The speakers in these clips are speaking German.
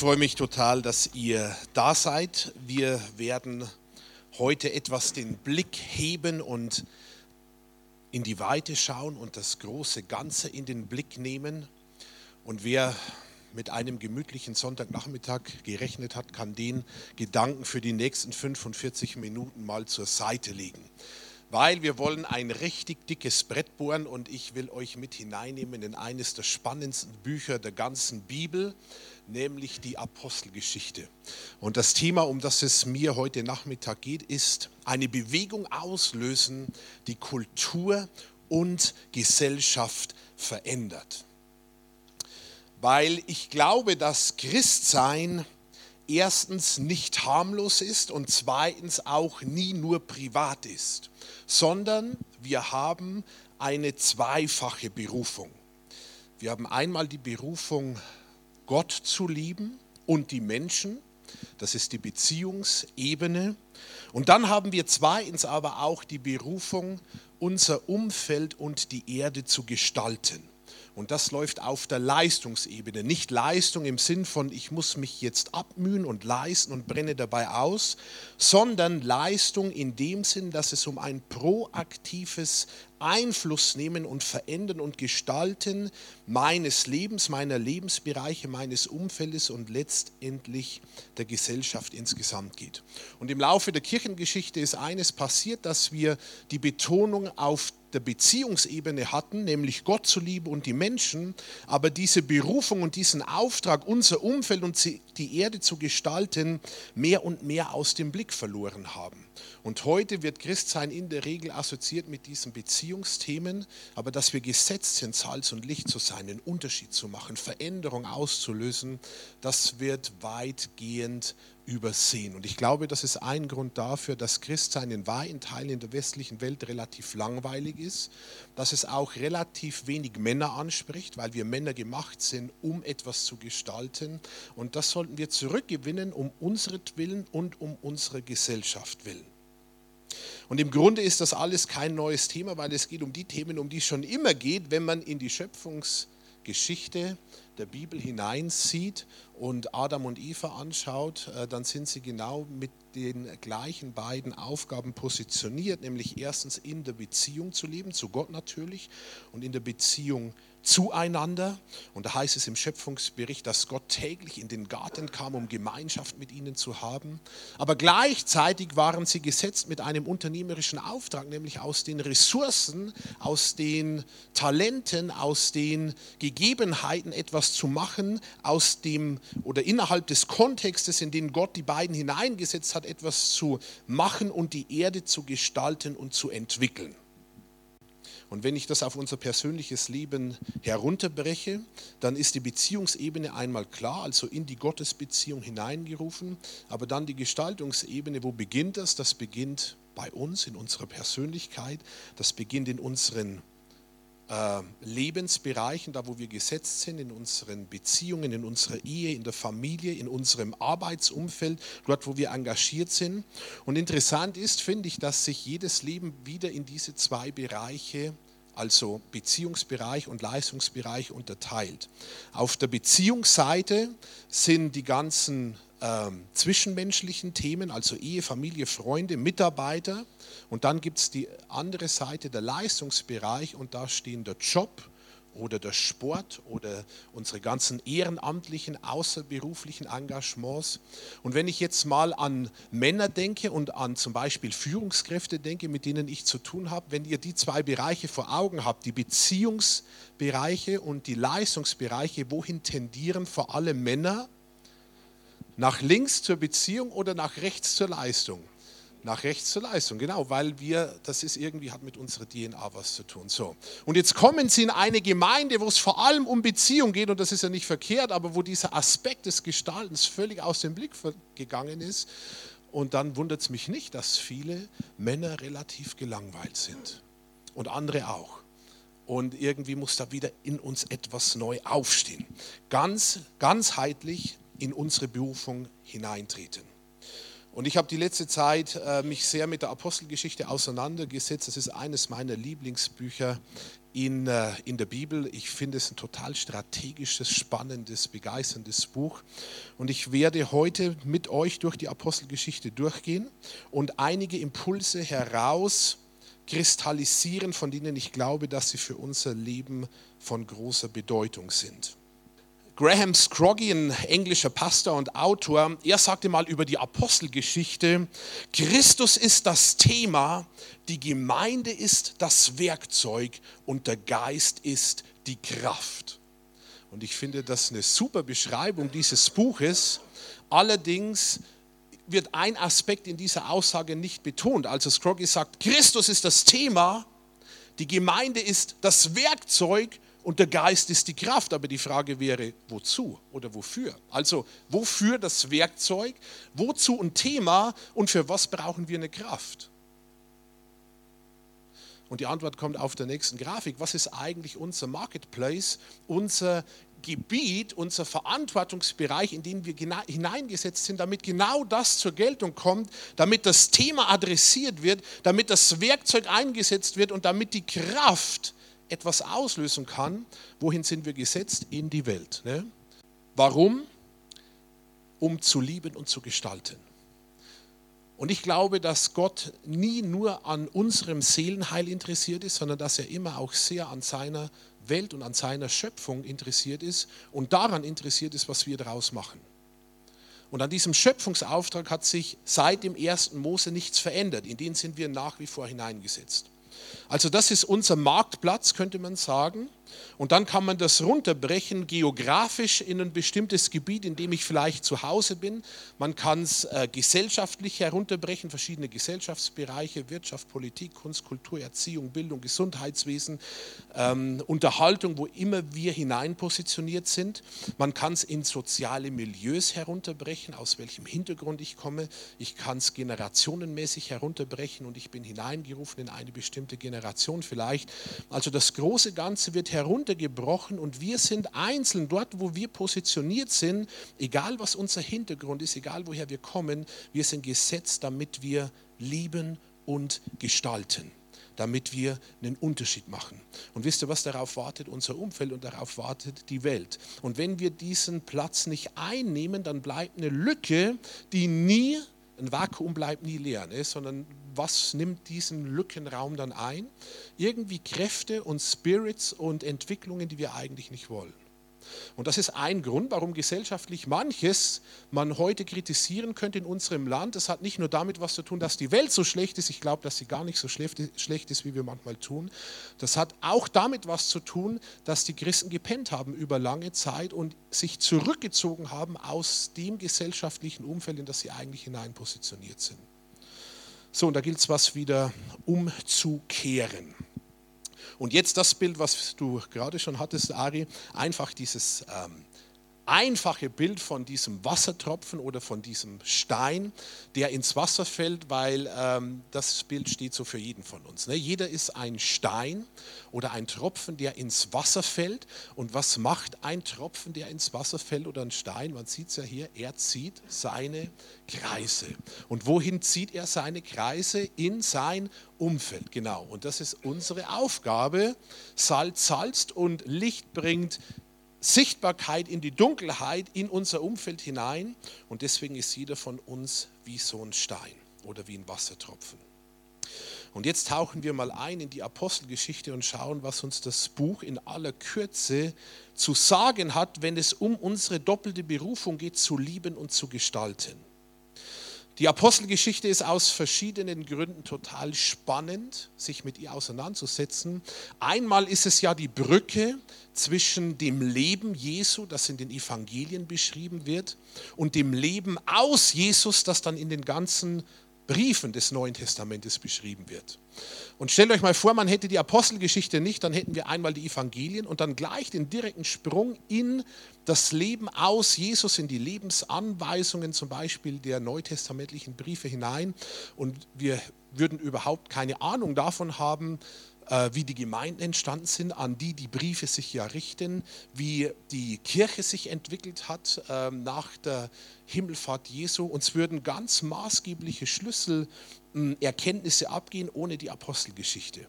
freue mich total, dass ihr da seid. Wir werden heute etwas den Blick heben und in die Weite schauen und das große Ganze in den Blick nehmen. Und wer mit einem gemütlichen Sonntagnachmittag gerechnet hat, kann den Gedanken für die nächsten 45 Minuten mal zur Seite legen. Weil wir wollen ein richtig dickes Brett bohren und ich will euch mit hineinnehmen in eines der spannendsten Bücher der ganzen Bibel nämlich die Apostelgeschichte. Und das Thema, um das es mir heute Nachmittag geht, ist eine Bewegung auslösen, die Kultur und Gesellschaft verändert. Weil ich glaube, dass Christsein erstens nicht harmlos ist und zweitens auch nie nur privat ist, sondern wir haben eine zweifache Berufung. Wir haben einmal die Berufung Gott zu lieben und die Menschen. Das ist die Beziehungsebene. Und dann haben wir zweitens aber auch die Berufung, unser Umfeld und die Erde zu gestalten. Und das läuft auf der Leistungsebene. Nicht Leistung im Sinn von, ich muss mich jetzt abmühen und leisten und brenne dabei aus, sondern Leistung in dem Sinn, dass es um ein proaktives Einfluss nehmen und verändern und gestalten meines Lebens, meiner Lebensbereiche, meines Umfeldes und letztendlich der Gesellschaft insgesamt geht. Und im Laufe der Kirchengeschichte ist eines passiert, dass wir die Betonung auf der Beziehungsebene hatten, nämlich Gott zu lieben und die Menschen, aber diese Berufung und diesen Auftrag, unser Umfeld und die Erde zu gestalten, mehr und mehr aus dem Blick verloren haben. Und heute wird Christsein in der Regel assoziiert mit diesen Beziehungsthemen, aber dass wir gesetzt sind, Salz und Licht zu sein, einen Unterschied zu machen, Veränderung auszulösen, das wird weitgehend übersehen. Und ich glaube, das ist ein Grund dafür, dass Christsein in weiten Teilen in der westlichen Welt relativ langweilig ist, dass es auch relativ wenig Männer anspricht, weil wir Männer gemacht sind, um etwas zu gestalten. Und das sollten wir zurückgewinnen, um unseren und um unsere Gesellschaft willen. Und im Grunde ist das alles kein neues Thema, weil es geht um die Themen, um die es schon immer geht, wenn man in die Schöpfungsgeschichte der Bibel hineinzieht und Adam und Eva anschaut, äh, dann sind sie genau mit den gleichen beiden Aufgaben positioniert, nämlich erstens in der Beziehung zu leben, zu Gott natürlich, und in der Beziehung zueinander. Und da heißt es im Schöpfungsbericht, dass Gott täglich in den Garten kam, um Gemeinschaft mit ihnen zu haben. Aber gleichzeitig waren sie gesetzt mit einem unternehmerischen Auftrag, nämlich aus den Ressourcen, aus den Talenten, aus den Gegebenheiten etwas zu machen, aus dem oder innerhalb des Kontextes, in den Gott die beiden hineingesetzt hat, etwas zu machen und die Erde zu gestalten und zu entwickeln. Und wenn ich das auf unser persönliches Leben herunterbreche, dann ist die Beziehungsebene einmal klar, also in die Gottesbeziehung hineingerufen, aber dann die Gestaltungsebene, wo beginnt das? Das beginnt bei uns, in unserer Persönlichkeit, das beginnt in unseren Lebensbereichen, da wo wir gesetzt sind, in unseren Beziehungen, in unserer Ehe, in der Familie, in unserem Arbeitsumfeld, dort wo wir engagiert sind. Und interessant ist, finde ich, dass sich jedes Leben wieder in diese zwei Bereiche also Beziehungsbereich und Leistungsbereich unterteilt. Auf der Beziehungsseite sind die ganzen ähm, zwischenmenschlichen Themen, also Ehe, Familie, Freunde, Mitarbeiter. Und dann gibt es die andere Seite, der Leistungsbereich, und da stehen der Job oder der Sport oder unsere ganzen ehrenamtlichen, außerberuflichen Engagements. Und wenn ich jetzt mal an Männer denke und an zum Beispiel Führungskräfte denke, mit denen ich zu tun habe, wenn ihr die zwei Bereiche vor Augen habt, die Beziehungsbereiche und die Leistungsbereiche, wohin tendieren vor allem Männer? Nach links zur Beziehung oder nach rechts zur Leistung? Nach rechts zur Leistung, genau, weil wir, das ist irgendwie, hat mit unserer DNA was zu tun. So. Und jetzt kommen Sie in eine Gemeinde, wo es vor allem um Beziehung geht, und das ist ja nicht verkehrt, aber wo dieser Aspekt des Gestaltens völlig aus dem Blick gegangen ist. Und dann wundert es mich nicht, dass viele Männer relativ gelangweilt sind. Und andere auch. Und irgendwie muss da wieder in uns etwas neu aufstehen. Ganz ganzheitlich in unsere Berufung hineintreten. Und ich habe die letzte Zeit äh, mich sehr mit der Apostelgeschichte auseinandergesetzt. Das ist eines meiner Lieblingsbücher in, äh, in der Bibel. Ich finde es ein total strategisches, spannendes, begeisterndes Buch. Und ich werde heute mit euch durch die Apostelgeschichte durchgehen und einige Impulse herauskristallisieren, von denen ich glaube, dass sie für unser Leben von großer Bedeutung sind. Graham Scroggy, ein englischer Pastor und Autor, er sagte mal über die Apostelgeschichte, Christus ist das Thema, die Gemeinde ist das Werkzeug und der Geist ist die Kraft. Und ich finde das eine super Beschreibung dieses Buches. Allerdings wird ein Aspekt in dieser Aussage nicht betont. Also Scroggy sagt, Christus ist das Thema, die Gemeinde ist das Werkzeug und der Geist ist die Kraft, aber die Frage wäre, wozu oder wofür? Also, wofür das Werkzeug, wozu ein Thema und für was brauchen wir eine Kraft? Und die Antwort kommt auf der nächsten Grafik. Was ist eigentlich unser Marketplace, unser Gebiet, unser Verantwortungsbereich, in den wir hineingesetzt sind, damit genau das zur Geltung kommt, damit das Thema adressiert wird, damit das Werkzeug eingesetzt wird und damit die Kraft etwas auslösen kann, wohin sind wir gesetzt? In die Welt. Ne? Warum? Um zu lieben und zu gestalten. Und ich glaube, dass Gott nie nur an unserem Seelenheil interessiert ist, sondern dass er immer auch sehr an seiner Welt und an seiner Schöpfung interessiert ist und daran interessiert ist, was wir daraus machen. Und an diesem Schöpfungsauftrag hat sich seit dem ersten Mose nichts verändert. In den sind wir nach wie vor hineingesetzt. Also das ist unser Marktplatz, könnte man sagen. Und dann kann man das runterbrechen geografisch in ein bestimmtes Gebiet, in dem ich vielleicht zu Hause bin. Man kann es äh, gesellschaftlich herunterbrechen, verschiedene Gesellschaftsbereiche, Wirtschaft, Politik, Kunst, Kultur, Erziehung, Bildung, Gesundheitswesen, ähm, Unterhaltung, wo immer wir hineinpositioniert sind. Man kann es in soziale Milieus herunterbrechen, aus welchem Hintergrund ich komme. Ich kann es generationenmäßig herunterbrechen und ich bin hineingerufen in eine bestimmte Generation vielleicht. Also das große Ganze wird heruntergebrochen und wir sind einzeln dort, wo wir positioniert sind, egal was unser Hintergrund ist, egal woher wir kommen, wir sind gesetzt, damit wir lieben und gestalten damit wir einen Unterschied machen. Und wisst ihr, was darauf wartet? Unser Umfeld und darauf wartet die Welt. Und wenn wir diesen Platz nicht einnehmen, dann bleibt eine Lücke, die nie, ein Vakuum bleibt nie leer, ne? sondern was nimmt diesen Lückenraum dann ein? Irgendwie Kräfte und Spirits und Entwicklungen, die wir eigentlich nicht wollen. Und das ist ein Grund, warum gesellschaftlich manches man heute kritisieren könnte in unserem Land. Das hat nicht nur damit was zu tun, dass die Welt so schlecht ist. Ich glaube, dass sie gar nicht so schlecht ist, wie wir manchmal tun. Das hat auch damit was zu tun, dass die Christen gepennt haben über lange Zeit und sich zurückgezogen haben aus dem gesellschaftlichen Umfeld, in das sie eigentlich hinein positioniert sind. So, und da gilt es was wieder umzukehren. Und jetzt das Bild, was du gerade schon hattest, Ari, einfach dieses ähm, einfache Bild von diesem Wassertropfen oder von diesem Stein, der ins Wasser fällt, weil ähm, das Bild steht so für jeden von uns. Ne? Jeder ist ein Stein oder ein Tropfen, der ins Wasser fällt. Und was macht ein Tropfen, der ins Wasser fällt oder ein Stein? Man sieht es ja hier, er zieht seine Kreise. Und wohin zieht er seine Kreise? In sein Umfeld, genau. Und das ist unsere Aufgabe. Salz salzt und Licht bringt Sichtbarkeit in die Dunkelheit, in unser Umfeld hinein. Und deswegen ist jeder von uns wie so ein Stein oder wie ein Wassertropfen. Und jetzt tauchen wir mal ein in die Apostelgeschichte und schauen, was uns das Buch in aller Kürze zu sagen hat, wenn es um unsere doppelte Berufung geht, zu lieben und zu gestalten. Die Apostelgeschichte ist aus verschiedenen Gründen total spannend, sich mit ihr auseinanderzusetzen. Einmal ist es ja die Brücke zwischen dem Leben Jesu, das in den Evangelien beschrieben wird, und dem Leben aus Jesus, das dann in den ganzen Briefen des Neuen Testamentes beschrieben wird. Und stellt euch mal vor, man hätte die Apostelgeschichte nicht, dann hätten wir einmal die Evangelien und dann gleich den direkten Sprung in das Leben aus Jesus, in die Lebensanweisungen zum Beispiel der neutestamentlichen Briefe hinein. Und wir würden überhaupt keine Ahnung davon haben, wie die Gemeinden entstanden sind, an die die Briefe sich ja richten, wie die Kirche sich entwickelt hat ähm, nach der Himmelfahrt Jesu. Uns würden ganz maßgebliche Schlüsselerkenntnisse abgehen ohne die Apostelgeschichte.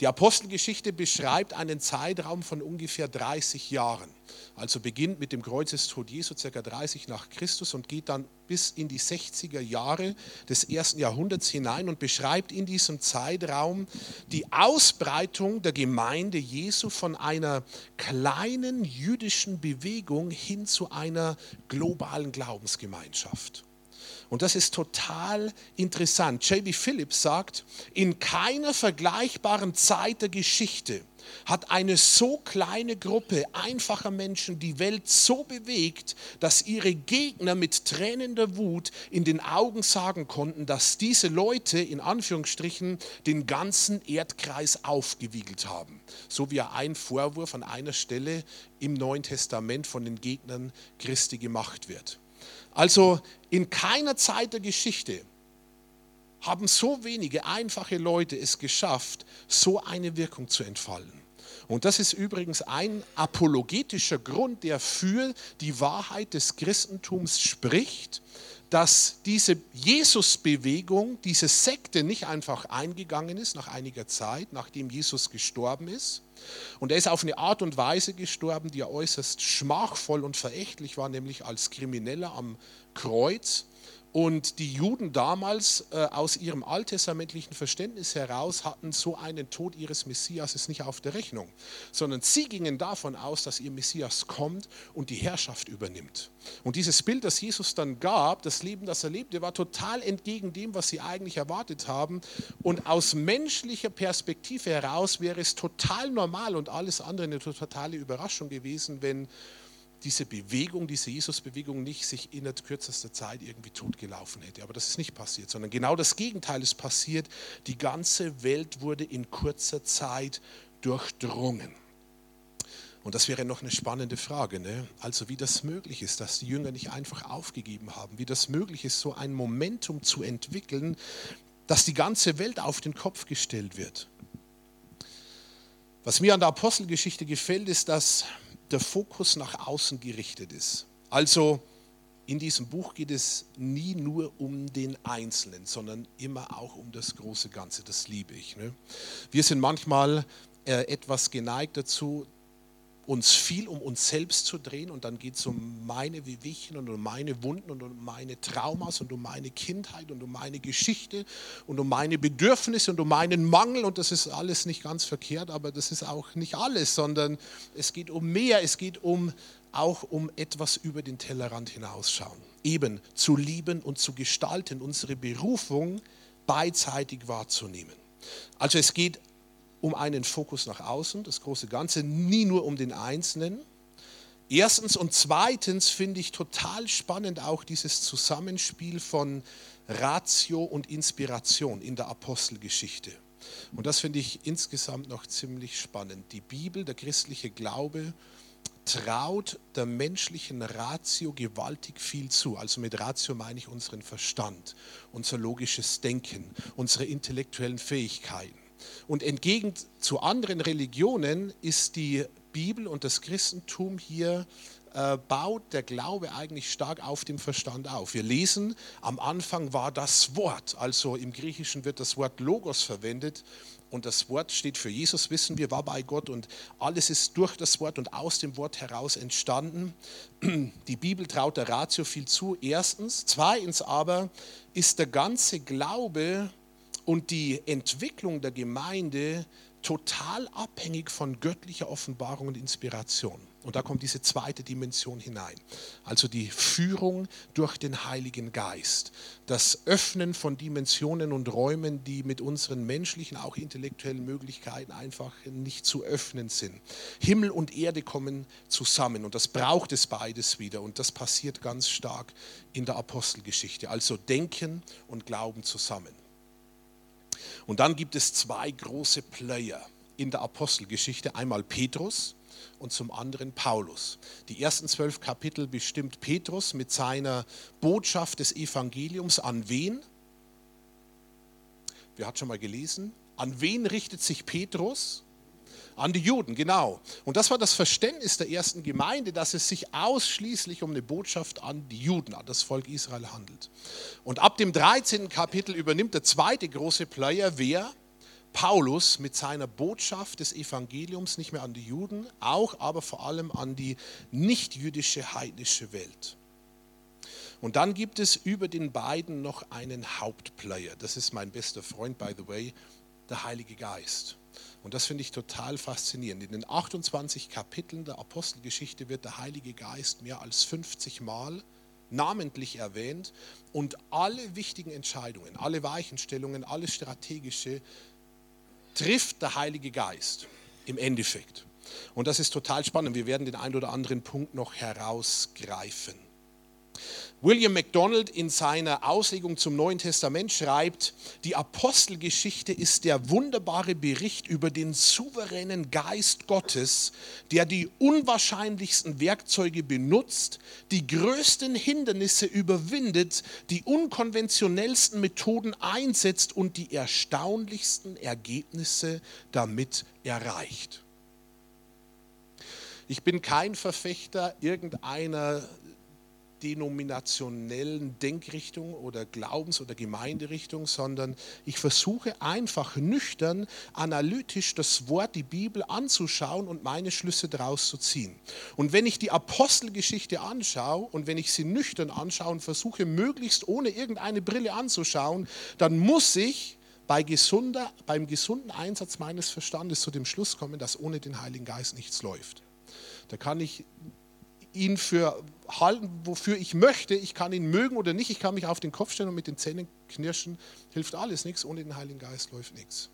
Die Apostelgeschichte beschreibt einen Zeitraum von ungefähr 30 Jahren. Also beginnt mit dem Kreuzestod Jesu ca. 30 nach Christus und geht dann bis in die 60er Jahre des ersten Jahrhunderts hinein und beschreibt in diesem Zeitraum die Ausbreitung der Gemeinde Jesu von einer kleinen jüdischen Bewegung hin zu einer globalen Glaubensgemeinschaft. Und das ist total interessant. J.B. Phillips sagt, in keiner vergleichbaren Zeit der Geschichte hat eine so kleine Gruppe einfacher Menschen die Welt so bewegt, dass ihre Gegner mit tränender Wut in den Augen sagen konnten, dass diese Leute in Anführungsstrichen den ganzen Erdkreis aufgewiegelt haben. So wie ein Vorwurf an einer Stelle im Neuen Testament von den Gegnern Christi gemacht wird. Also in keiner Zeit der Geschichte haben so wenige einfache Leute es geschafft, so eine Wirkung zu entfalten. Und das ist übrigens ein apologetischer Grund, der für die Wahrheit des Christentums spricht, dass diese Jesusbewegung, diese Sekte nicht einfach eingegangen ist nach einiger Zeit, nachdem Jesus gestorben ist, und er ist auf eine Art und Weise gestorben, die äußerst schmachvoll und verächtlich war, nämlich als Krimineller am Kreuz. Und die Juden damals äh, aus ihrem alttestamentlichen Verständnis heraus hatten so einen Tod ihres Messias nicht auf der Rechnung, sondern sie gingen davon aus, dass ihr Messias kommt und die Herrschaft übernimmt. Und dieses Bild, das Jesus dann gab, das Leben, das er lebte, war total entgegen dem, was sie eigentlich erwartet haben. Und aus menschlicher Perspektive heraus wäre es total normal und alles andere eine totale Überraschung gewesen, wenn diese Bewegung, diese Jesus-Bewegung nicht sich in kürzester Zeit irgendwie totgelaufen hätte. Aber das ist nicht passiert, sondern genau das Gegenteil ist passiert. Die ganze Welt wurde in kurzer Zeit durchdrungen. Und das wäre noch eine spannende Frage, ne? also wie das möglich ist, dass die Jünger nicht einfach aufgegeben haben, wie das möglich ist, so ein Momentum zu entwickeln, dass die ganze Welt auf den Kopf gestellt wird. Was mir an der Apostelgeschichte gefällt, ist, dass der Fokus nach außen gerichtet ist. Also in diesem Buch geht es nie nur um den Einzelnen, sondern immer auch um das große Ganze. Das liebe ich. Ne? Wir sind manchmal äh, etwas geneigt dazu, uns viel um uns selbst zu drehen und dann geht es um meine Wehwehchen und um meine Wunden und um meine Traumas und um meine Kindheit und um meine Geschichte und um meine Bedürfnisse und um meinen Mangel und das ist alles nicht ganz verkehrt, aber das ist auch nicht alles, sondern es geht um mehr, es geht um auch um etwas über den Tellerrand hinausschauen. Eben zu lieben und zu gestalten, unsere Berufung beidseitig wahrzunehmen. Also es geht um einen Fokus nach außen, das große Ganze, nie nur um den Einzelnen. Erstens und zweitens finde ich total spannend auch dieses Zusammenspiel von Ratio und Inspiration in der Apostelgeschichte. Und das finde ich insgesamt noch ziemlich spannend. Die Bibel, der christliche Glaube, traut der menschlichen Ratio gewaltig viel zu. Also mit Ratio meine ich unseren Verstand, unser logisches Denken, unsere intellektuellen Fähigkeiten. Und entgegen zu anderen Religionen ist die Bibel und das Christentum hier äh, baut der Glaube eigentlich stark auf dem Verstand auf. Wir lesen, am Anfang war das Wort, also im Griechischen wird das Wort Logos verwendet und das Wort steht für Jesus, wissen wir, war bei Gott und alles ist durch das Wort und aus dem Wort heraus entstanden. Die Bibel traut der Ratio viel zu, erstens. Zweitens aber ist der ganze Glaube und die Entwicklung der Gemeinde total abhängig von göttlicher Offenbarung und Inspiration. Und da kommt diese zweite Dimension hinein. Also die Führung durch den Heiligen Geist. Das Öffnen von Dimensionen und Räumen, die mit unseren menschlichen, auch intellektuellen Möglichkeiten einfach nicht zu öffnen sind. Himmel und Erde kommen zusammen und das braucht es beides wieder. Und das passiert ganz stark in der Apostelgeschichte. Also Denken und Glauben zusammen. Und dann gibt es zwei große Player in der Apostelgeschichte. Einmal Petrus und zum anderen Paulus. Die ersten zwölf Kapitel bestimmt Petrus mit seiner Botschaft des Evangeliums an wen? Wer hat schon mal gelesen? An wen richtet sich Petrus? An die Juden, genau. Und das war das Verständnis der ersten Gemeinde, dass es sich ausschließlich um eine Botschaft an die Juden, an das Volk Israel handelt. Und ab dem 13. Kapitel übernimmt der zweite große Player, wer? Paulus mit seiner Botschaft des Evangeliums nicht mehr an die Juden, auch aber vor allem an die nichtjüdische heidnische Welt. Und dann gibt es über den beiden noch einen Hauptplayer. Das ist mein bester Freund, by the way, der Heilige Geist. Und das finde ich total faszinierend. In den 28 Kapiteln der Apostelgeschichte wird der Heilige Geist mehr als 50 Mal namentlich erwähnt und alle wichtigen Entscheidungen, alle Weichenstellungen, alles Strategische trifft der Heilige Geist im Endeffekt. Und das ist total spannend. Wir werden den einen oder anderen Punkt noch herausgreifen. William MacDonald in seiner Auslegung zum Neuen Testament schreibt, die Apostelgeschichte ist der wunderbare Bericht über den souveränen Geist Gottes, der die unwahrscheinlichsten Werkzeuge benutzt, die größten Hindernisse überwindet, die unkonventionellsten Methoden einsetzt und die erstaunlichsten Ergebnisse damit erreicht. Ich bin kein Verfechter irgendeiner denominationellen Denkrichtung oder Glaubens- oder Gemeinderichtung, sondern ich versuche einfach nüchtern, analytisch das Wort, die Bibel anzuschauen und meine Schlüsse daraus zu ziehen. Und wenn ich die Apostelgeschichte anschaue und wenn ich sie nüchtern anschaue und versuche, möglichst ohne irgendeine Brille anzuschauen, dann muss ich bei gesunder, beim gesunden Einsatz meines Verstandes zu dem Schluss kommen, dass ohne den Heiligen Geist nichts läuft. Da kann ich ihn für halten, wofür ich möchte. Ich kann ihn mögen oder nicht. Ich kann mich auf den Kopf stellen und mit den Zähnen knirschen. Hilft alles nichts. Ohne den Heiligen Geist läuft nichts.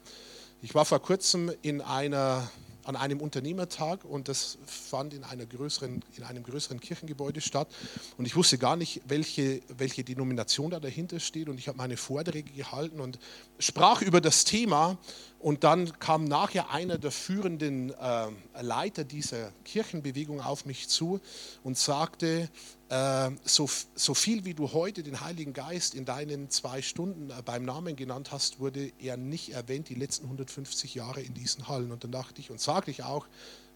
Ich war vor kurzem in einer an einem Unternehmertag und das fand in, einer größeren, in einem größeren Kirchengebäude statt. Und ich wusste gar nicht, welche, welche Denomination da dahinter steht. Und ich habe meine Vorträge gehalten und sprach über das Thema. Und dann kam nachher einer der führenden äh, Leiter dieser Kirchenbewegung auf mich zu und sagte, äh, so, so viel wie du heute den Heiligen Geist in deinen zwei Stunden äh, beim Namen genannt hast, wurde er nicht erwähnt die letzten 150 Jahre in diesen Hallen. Und dann dachte ich und sagte ich auch,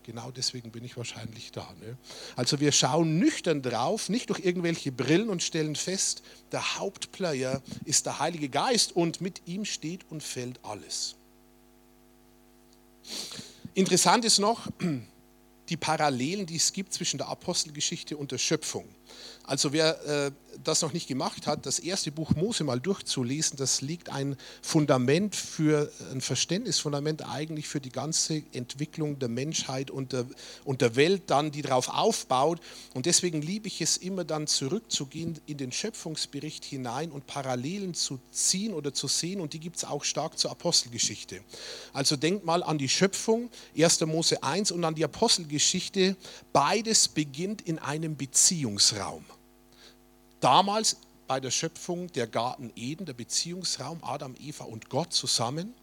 genau deswegen bin ich wahrscheinlich da. Ne? Also wir schauen nüchtern drauf, nicht durch irgendwelche Brillen und stellen fest, der Hauptplayer ist der Heilige Geist und mit ihm steht und fällt alles. Interessant ist noch, die Parallelen, die es gibt zwischen der Apostelgeschichte und der Schöpfung. Also wer äh, das noch nicht gemacht hat, das erste Buch Mose mal durchzulesen, das liegt ein Fundament für ein Verständnisfundament eigentlich für die ganze Entwicklung der Menschheit und der, und der Welt dann, die darauf aufbaut. Und deswegen liebe ich es immer dann zurückzugehen in den Schöpfungsbericht hinein und Parallelen zu ziehen oder zu sehen. Und die gibt es auch stark zur Apostelgeschichte. Also denkt mal an die Schöpfung, 1. Mose 1 und an die Apostelgeschichte. Beides beginnt in einem Beziehungsraum. Damals bei der Schöpfung der Garten Eden, der Beziehungsraum Adam, Eva und Gott zusammen.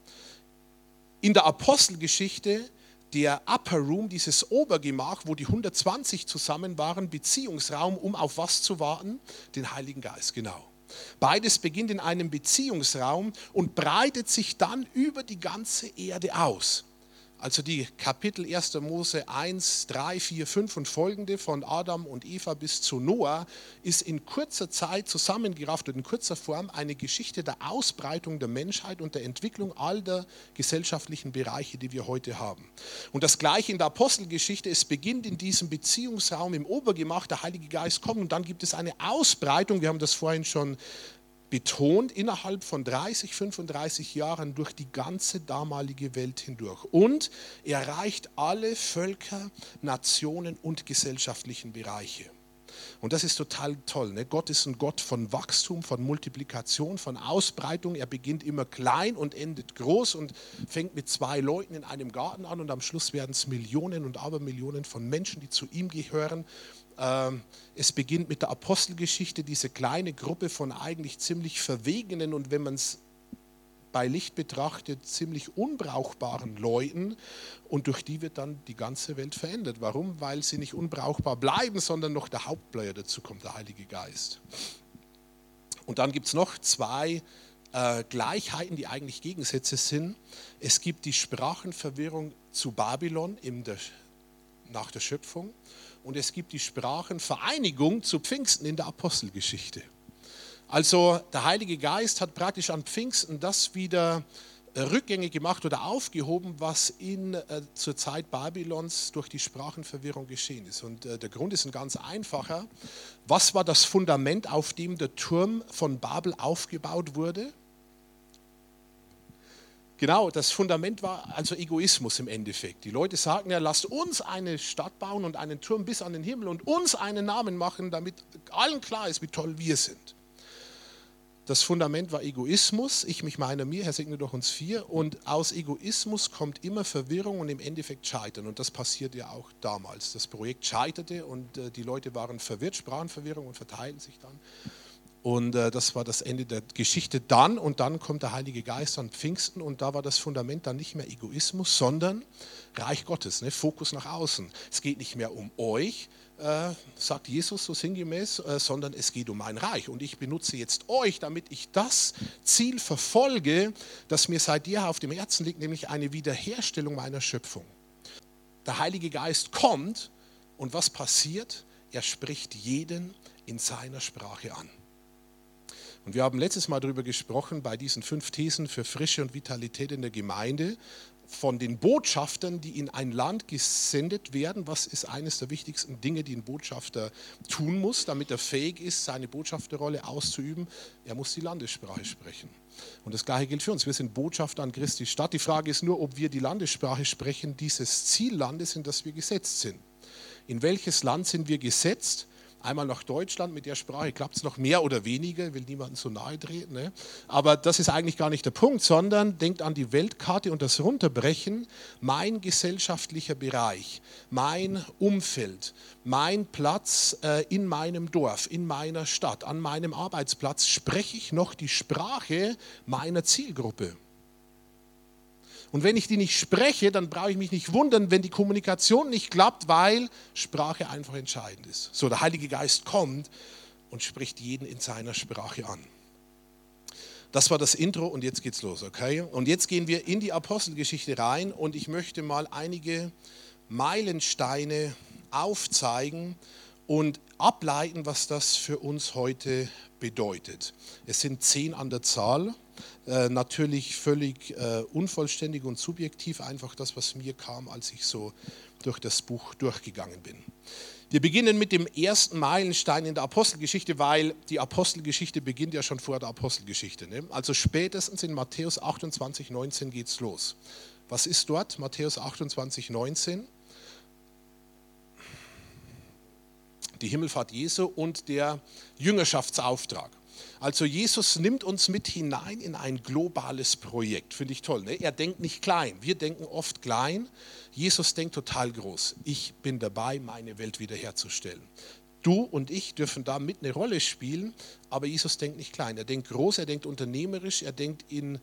In der Apostelgeschichte der Upper Room, dieses Obergemach, wo die 120 zusammen waren, Beziehungsraum, um auf was zu warten? Den Heiligen Geist, genau. Beides beginnt in einem Beziehungsraum und breitet sich dann über die ganze Erde aus. Also die Kapitel 1. Mose 1, 3, 4, 5 und folgende von Adam und Eva bis zu Noah ist in kurzer Zeit zusammengerafft und in kurzer Form eine Geschichte der Ausbreitung der Menschheit und der Entwicklung all der gesellschaftlichen Bereiche, die wir heute haben. Und das gleiche in der Apostelgeschichte, es beginnt in diesem Beziehungsraum im Obergemach, der Heilige Geist kommt und dann gibt es eine Ausbreitung, wir haben das vorhin schon betont innerhalb von 30, 35 Jahren durch die ganze damalige Welt hindurch und erreicht alle Völker, Nationen und gesellschaftlichen Bereiche. Und das ist total toll. Ne? Gott ist ein Gott von Wachstum, von Multiplikation, von Ausbreitung. Er beginnt immer klein und endet groß und fängt mit zwei Leuten in einem Garten an und am Schluss werden es Millionen und Abermillionen von Menschen, die zu ihm gehören. Ähm, es beginnt mit der Apostelgeschichte, diese kleine Gruppe von eigentlich ziemlich verwegenen und wenn man es bei Licht betrachtet, ziemlich unbrauchbaren Leuten und durch die wird dann die ganze Welt verändert. Warum? Weil sie nicht unbrauchbar bleiben, sondern noch der Hauptplayer dazu kommt, der Heilige Geist. Und dann gibt es noch zwei äh, Gleichheiten, die eigentlich Gegensätze sind. Es gibt die Sprachenverwirrung zu Babylon der, nach der Schöpfung und es gibt die Sprachenvereinigung zu Pfingsten in der Apostelgeschichte. Also der Heilige Geist hat praktisch an Pfingsten das wieder äh, rückgängig gemacht oder aufgehoben, was in, äh, zur Zeit Babylons durch die Sprachenverwirrung geschehen ist. Und äh, der Grund ist ein ganz einfacher. Was war das Fundament, auf dem der Turm von Babel aufgebaut wurde? Genau, das Fundament war also Egoismus im Endeffekt. Die Leute sagten ja, lasst uns eine Stadt bauen und einen Turm bis an den Himmel und uns einen Namen machen, damit allen klar ist, wie toll wir sind. Das Fundament war Egoismus, ich mich meiner mir, Herr segne doch uns vier. Und aus Egoismus kommt immer Verwirrung und im Endeffekt Scheitern. Und das passierte ja auch damals. Das Projekt scheiterte und äh, die Leute waren verwirrt, Sprachenverwirrung und verteilten sich dann. Und äh, das war das Ende der Geschichte dann. Und dann kommt der Heilige Geist an Pfingsten und da war das Fundament dann nicht mehr Egoismus, sondern Reich Gottes, ne? Fokus nach außen. Es geht nicht mehr um euch, äh, sagt Jesus so sinngemäß, äh, sondern es geht um mein Reich. Und ich benutze jetzt euch, damit ich das Ziel verfolge, das mir seit dir auf dem Herzen liegt, nämlich eine Wiederherstellung meiner Schöpfung. Der Heilige Geist kommt und was passiert? Er spricht jeden in seiner Sprache an. Und wir haben letztes Mal darüber gesprochen, bei diesen fünf Thesen für Frische und Vitalität in der Gemeinde, von den Botschaftern, die in ein Land gesendet werden. Was ist eines der wichtigsten Dinge, die ein Botschafter tun muss, damit er fähig ist, seine Botschafterrolle auszuüben? Er muss die Landessprache sprechen. Und das Gleiche gilt für uns. Wir sind Botschafter an Christi Stadt. Die Frage ist nur, ob wir die Landessprache sprechen dieses Ziellandes, in das wir gesetzt sind. In welches Land sind wir gesetzt? Einmal nach Deutschland, mit der Sprache klappt es noch mehr oder weniger, will niemanden so nahe treten. Ne? Aber das ist eigentlich gar nicht der Punkt, sondern denkt an die Weltkarte und das Runterbrechen. Mein gesellschaftlicher Bereich, mein Umfeld, mein Platz äh, in meinem Dorf, in meiner Stadt, an meinem Arbeitsplatz, spreche ich noch die Sprache meiner Zielgruppe. Und wenn ich die nicht spreche, dann brauche ich mich nicht wundern, wenn die Kommunikation nicht klappt, weil Sprache einfach entscheidend ist. So, der Heilige Geist kommt und spricht jeden in seiner Sprache an. Das war das Intro und jetzt geht's los, okay? Und jetzt gehen wir in die Apostelgeschichte rein und ich möchte mal einige Meilensteine aufzeigen und ableiten, was das für uns heute bedeutet. Es sind zehn an der Zahl äh, natürlich völlig äh, unvollständig und subjektiv, einfach das, was mir kam, als ich so durch das Buch durchgegangen bin. Wir beginnen mit dem ersten Meilenstein in der Apostelgeschichte, weil die Apostelgeschichte beginnt ja schon vor der Apostelgeschichte. Ne? Also spätestens in Matthäus 28, 19 geht es los. Was ist dort? Matthäus 28, 19. Die Himmelfahrt Jesu und der Jüngerschaftsauftrag. Also Jesus nimmt uns mit hinein in ein globales Projekt. Finde ich toll. Ne? Er denkt nicht klein. Wir denken oft klein. Jesus denkt total groß. Ich bin dabei, meine Welt wiederherzustellen. Du und ich dürfen da mit eine Rolle spielen, aber Jesus denkt nicht klein. Er denkt groß, er denkt unternehmerisch, er denkt in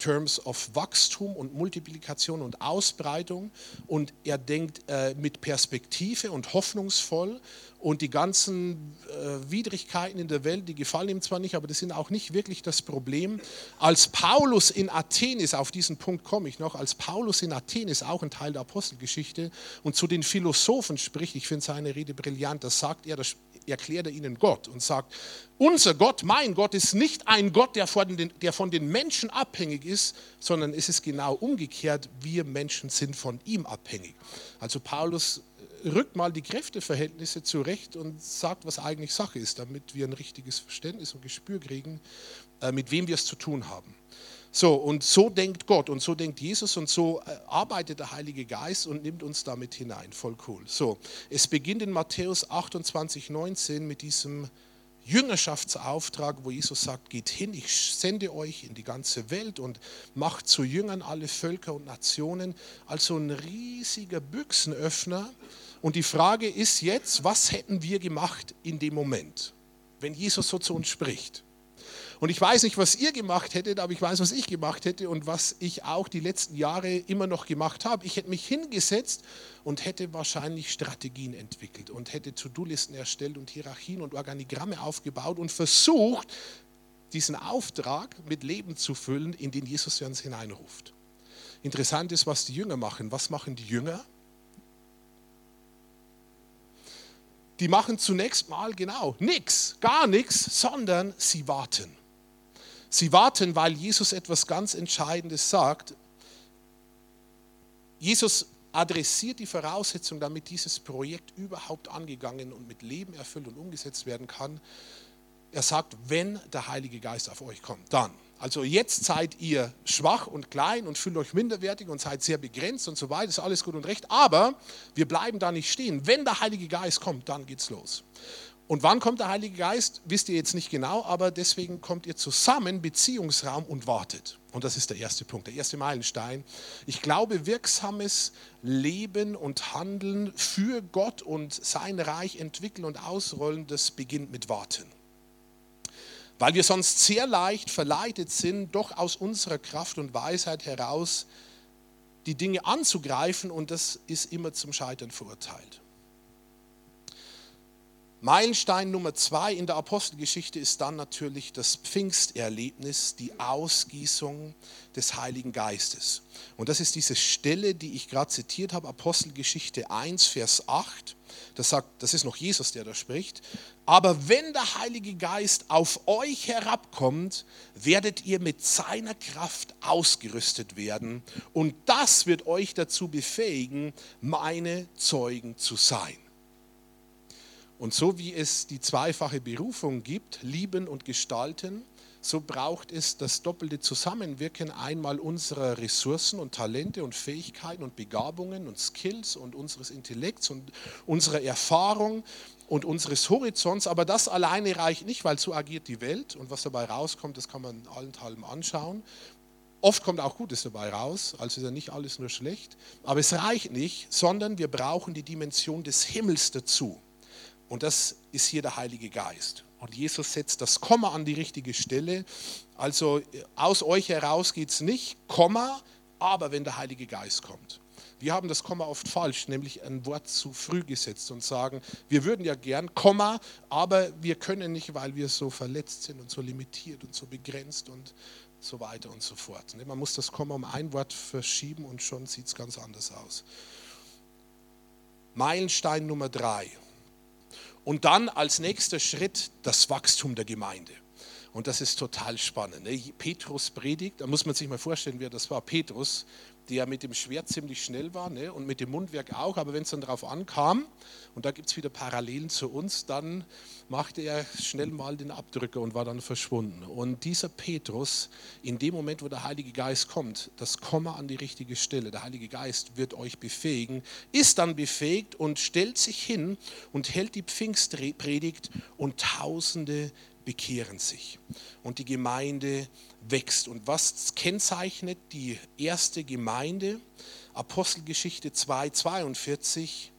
Terms of Wachstum und Multiplikation und Ausbreitung. Und er denkt äh, mit Perspektive und hoffnungsvoll. Und die ganzen äh, Widrigkeiten in der Welt, die gefallen ihm zwar nicht, aber das sind auch nicht wirklich das Problem. Als Paulus in Athen ist, auf diesen Punkt komme ich noch, als Paulus in Athen ist auch ein Teil der Apostelgeschichte. Und zu den Philosophen spricht, ich finde seine Rede brillant, das sagt er, das erklärt er ihnen Gott und sagt, unser Gott, mein Gott ist nicht ein Gott, der von, den, der von den Menschen abhängig ist, sondern es ist genau umgekehrt, wir Menschen sind von ihm abhängig. Also Paulus rückt mal die Kräfteverhältnisse zurecht und sagt, was eigentlich Sache ist, damit wir ein richtiges Verständnis und Gespür kriegen, äh, mit wem wir es zu tun haben. So, und so denkt Gott und so denkt Jesus und so äh, arbeitet der Heilige Geist und nimmt uns damit hinein. Voll cool. So, es beginnt in Matthäus 28, 19 mit diesem Jüngerschaftsauftrag, wo Jesus sagt, geht hin, ich sende euch in die ganze Welt und macht zu Jüngern alle Völker und Nationen. Also ein riesiger Büchsenöffner. Und die Frage ist jetzt, was hätten wir gemacht in dem Moment, wenn Jesus so zu uns spricht? Und ich weiß nicht, was ihr gemacht hättet, aber ich weiß, was ich gemacht hätte und was ich auch die letzten Jahre immer noch gemacht habe. Ich hätte mich hingesetzt und hätte wahrscheinlich Strategien entwickelt und hätte To-Do-Listen erstellt und Hierarchien und Organigramme aufgebaut und versucht, diesen Auftrag mit Leben zu füllen, in den Jesus uns hineinruft. Interessant ist, was die Jünger machen. Was machen die Jünger? Die machen zunächst mal genau nichts, gar nichts, sondern sie warten. Sie warten, weil Jesus etwas ganz Entscheidendes sagt. Jesus adressiert die Voraussetzung, damit dieses Projekt überhaupt angegangen und mit Leben erfüllt und umgesetzt werden kann. Er sagt, wenn der Heilige Geist auf euch kommt, dann. Also jetzt seid ihr schwach und klein und fühlt euch minderwertig und seid sehr begrenzt und so weiter, ist alles gut und recht, aber wir bleiben da nicht stehen. Wenn der Heilige Geist kommt, dann geht's los. Und wann kommt der Heilige Geist, wisst ihr jetzt nicht genau, aber deswegen kommt ihr zusammen, Beziehungsraum und wartet. Und das ist der erste Punkt, der erste Meilenstein. Ich glaube, wirksames Leben und Handeln für Gott und sein Reich entwickeln und ausrollen, das beginnt mit Warten. Weil wir sonst sehr leicht verleitet sind, doch aus unserer Kraft und Weisheit heraus die Dinge anzugreifen und das ist immer zum Scheitern verurteilt. Meilenstein Nummer zwei in der Apostelgeschichte ist dann natürlich das Pfingsterlebnis, die Ausgießung des Heiligen Geistes. Und das ist diese Stelle, die ich gerade zitiert habe, Apostelgeschichte 1, Vers 8. Das, sagt, das ist noch Jesus, der da spricht. Aber wenn der Heilige Geist auf euch herabkommt, werdet ihr mit seiner Kraft ausgerüstet werden. Und das wird euch dazu befähigen, meine Zeugen zu sein. Und so wie es die zweifache Berufung gibt, lieben und gestalten, so braucht es das doppelte Zusammenwirken einmal unserer Ressourcen und Talente und Fähigkeiten und Begabungen und Skills und unseres Intellekts und unserer Erfahrung und unseres Horizonts. Aber das alleine reicht nicht, weil so agiert die Welt und was dabei rauskommt, das kann man allenthalben anschauen. Oft kommt auch Gutes dabei raus, also ist ja nicht alles nur schlecht. Aber es reicht nicht, sondern wir brauchen die Dimension des Himmels dazu. Und das ist hier der Heilige Geist. Und Jesus setzt das Komma an die richtige Stelle. Also aus euch heraus geht es nicht, Komma, aber wenn der Heilige Geist kommt. Wir haben das Komma oft falsch, nämlich ein Wort zu früh gesetzt und sagen, wir würden ja gern Komma, aber wir können nicht, weil wir so verletzt sind und so limitiert und so begrenzt und so weiter und so fort. Man muss das Komma um ein Wort verschieben und schon sieht es ganz anders aus. Meilenstein Nummer drei. Und dann als nächster Schritt das Wachstum der Gemeinde. Und das ist total spannend. Ne? Petrus predigt, da muss man sich mal vorstellen, wer das war. Petrus, der mit dem Schwert ziemlich schnell war ne? und mit dem Mundwerk auch, aber wenn es dann darauf ankam, und da gibt es wieder Parallelen zu uns, dann machte er schnell mal den Abdrücker und war dann verschwunden. Und dieser Petrus, in dem Moment, wo der Heilige Geist kommt, das Komma an die richtige Stelle, der Heilige Geist wird euch befähigen, ist dann befähigt und stellt sich hin und hält die Pfingstpredigt und Tausende bekehren sich und die Gemeinde wächst. Und was kennzeichnet die erste Gemeinde? Apostelgeschichte 2, 42.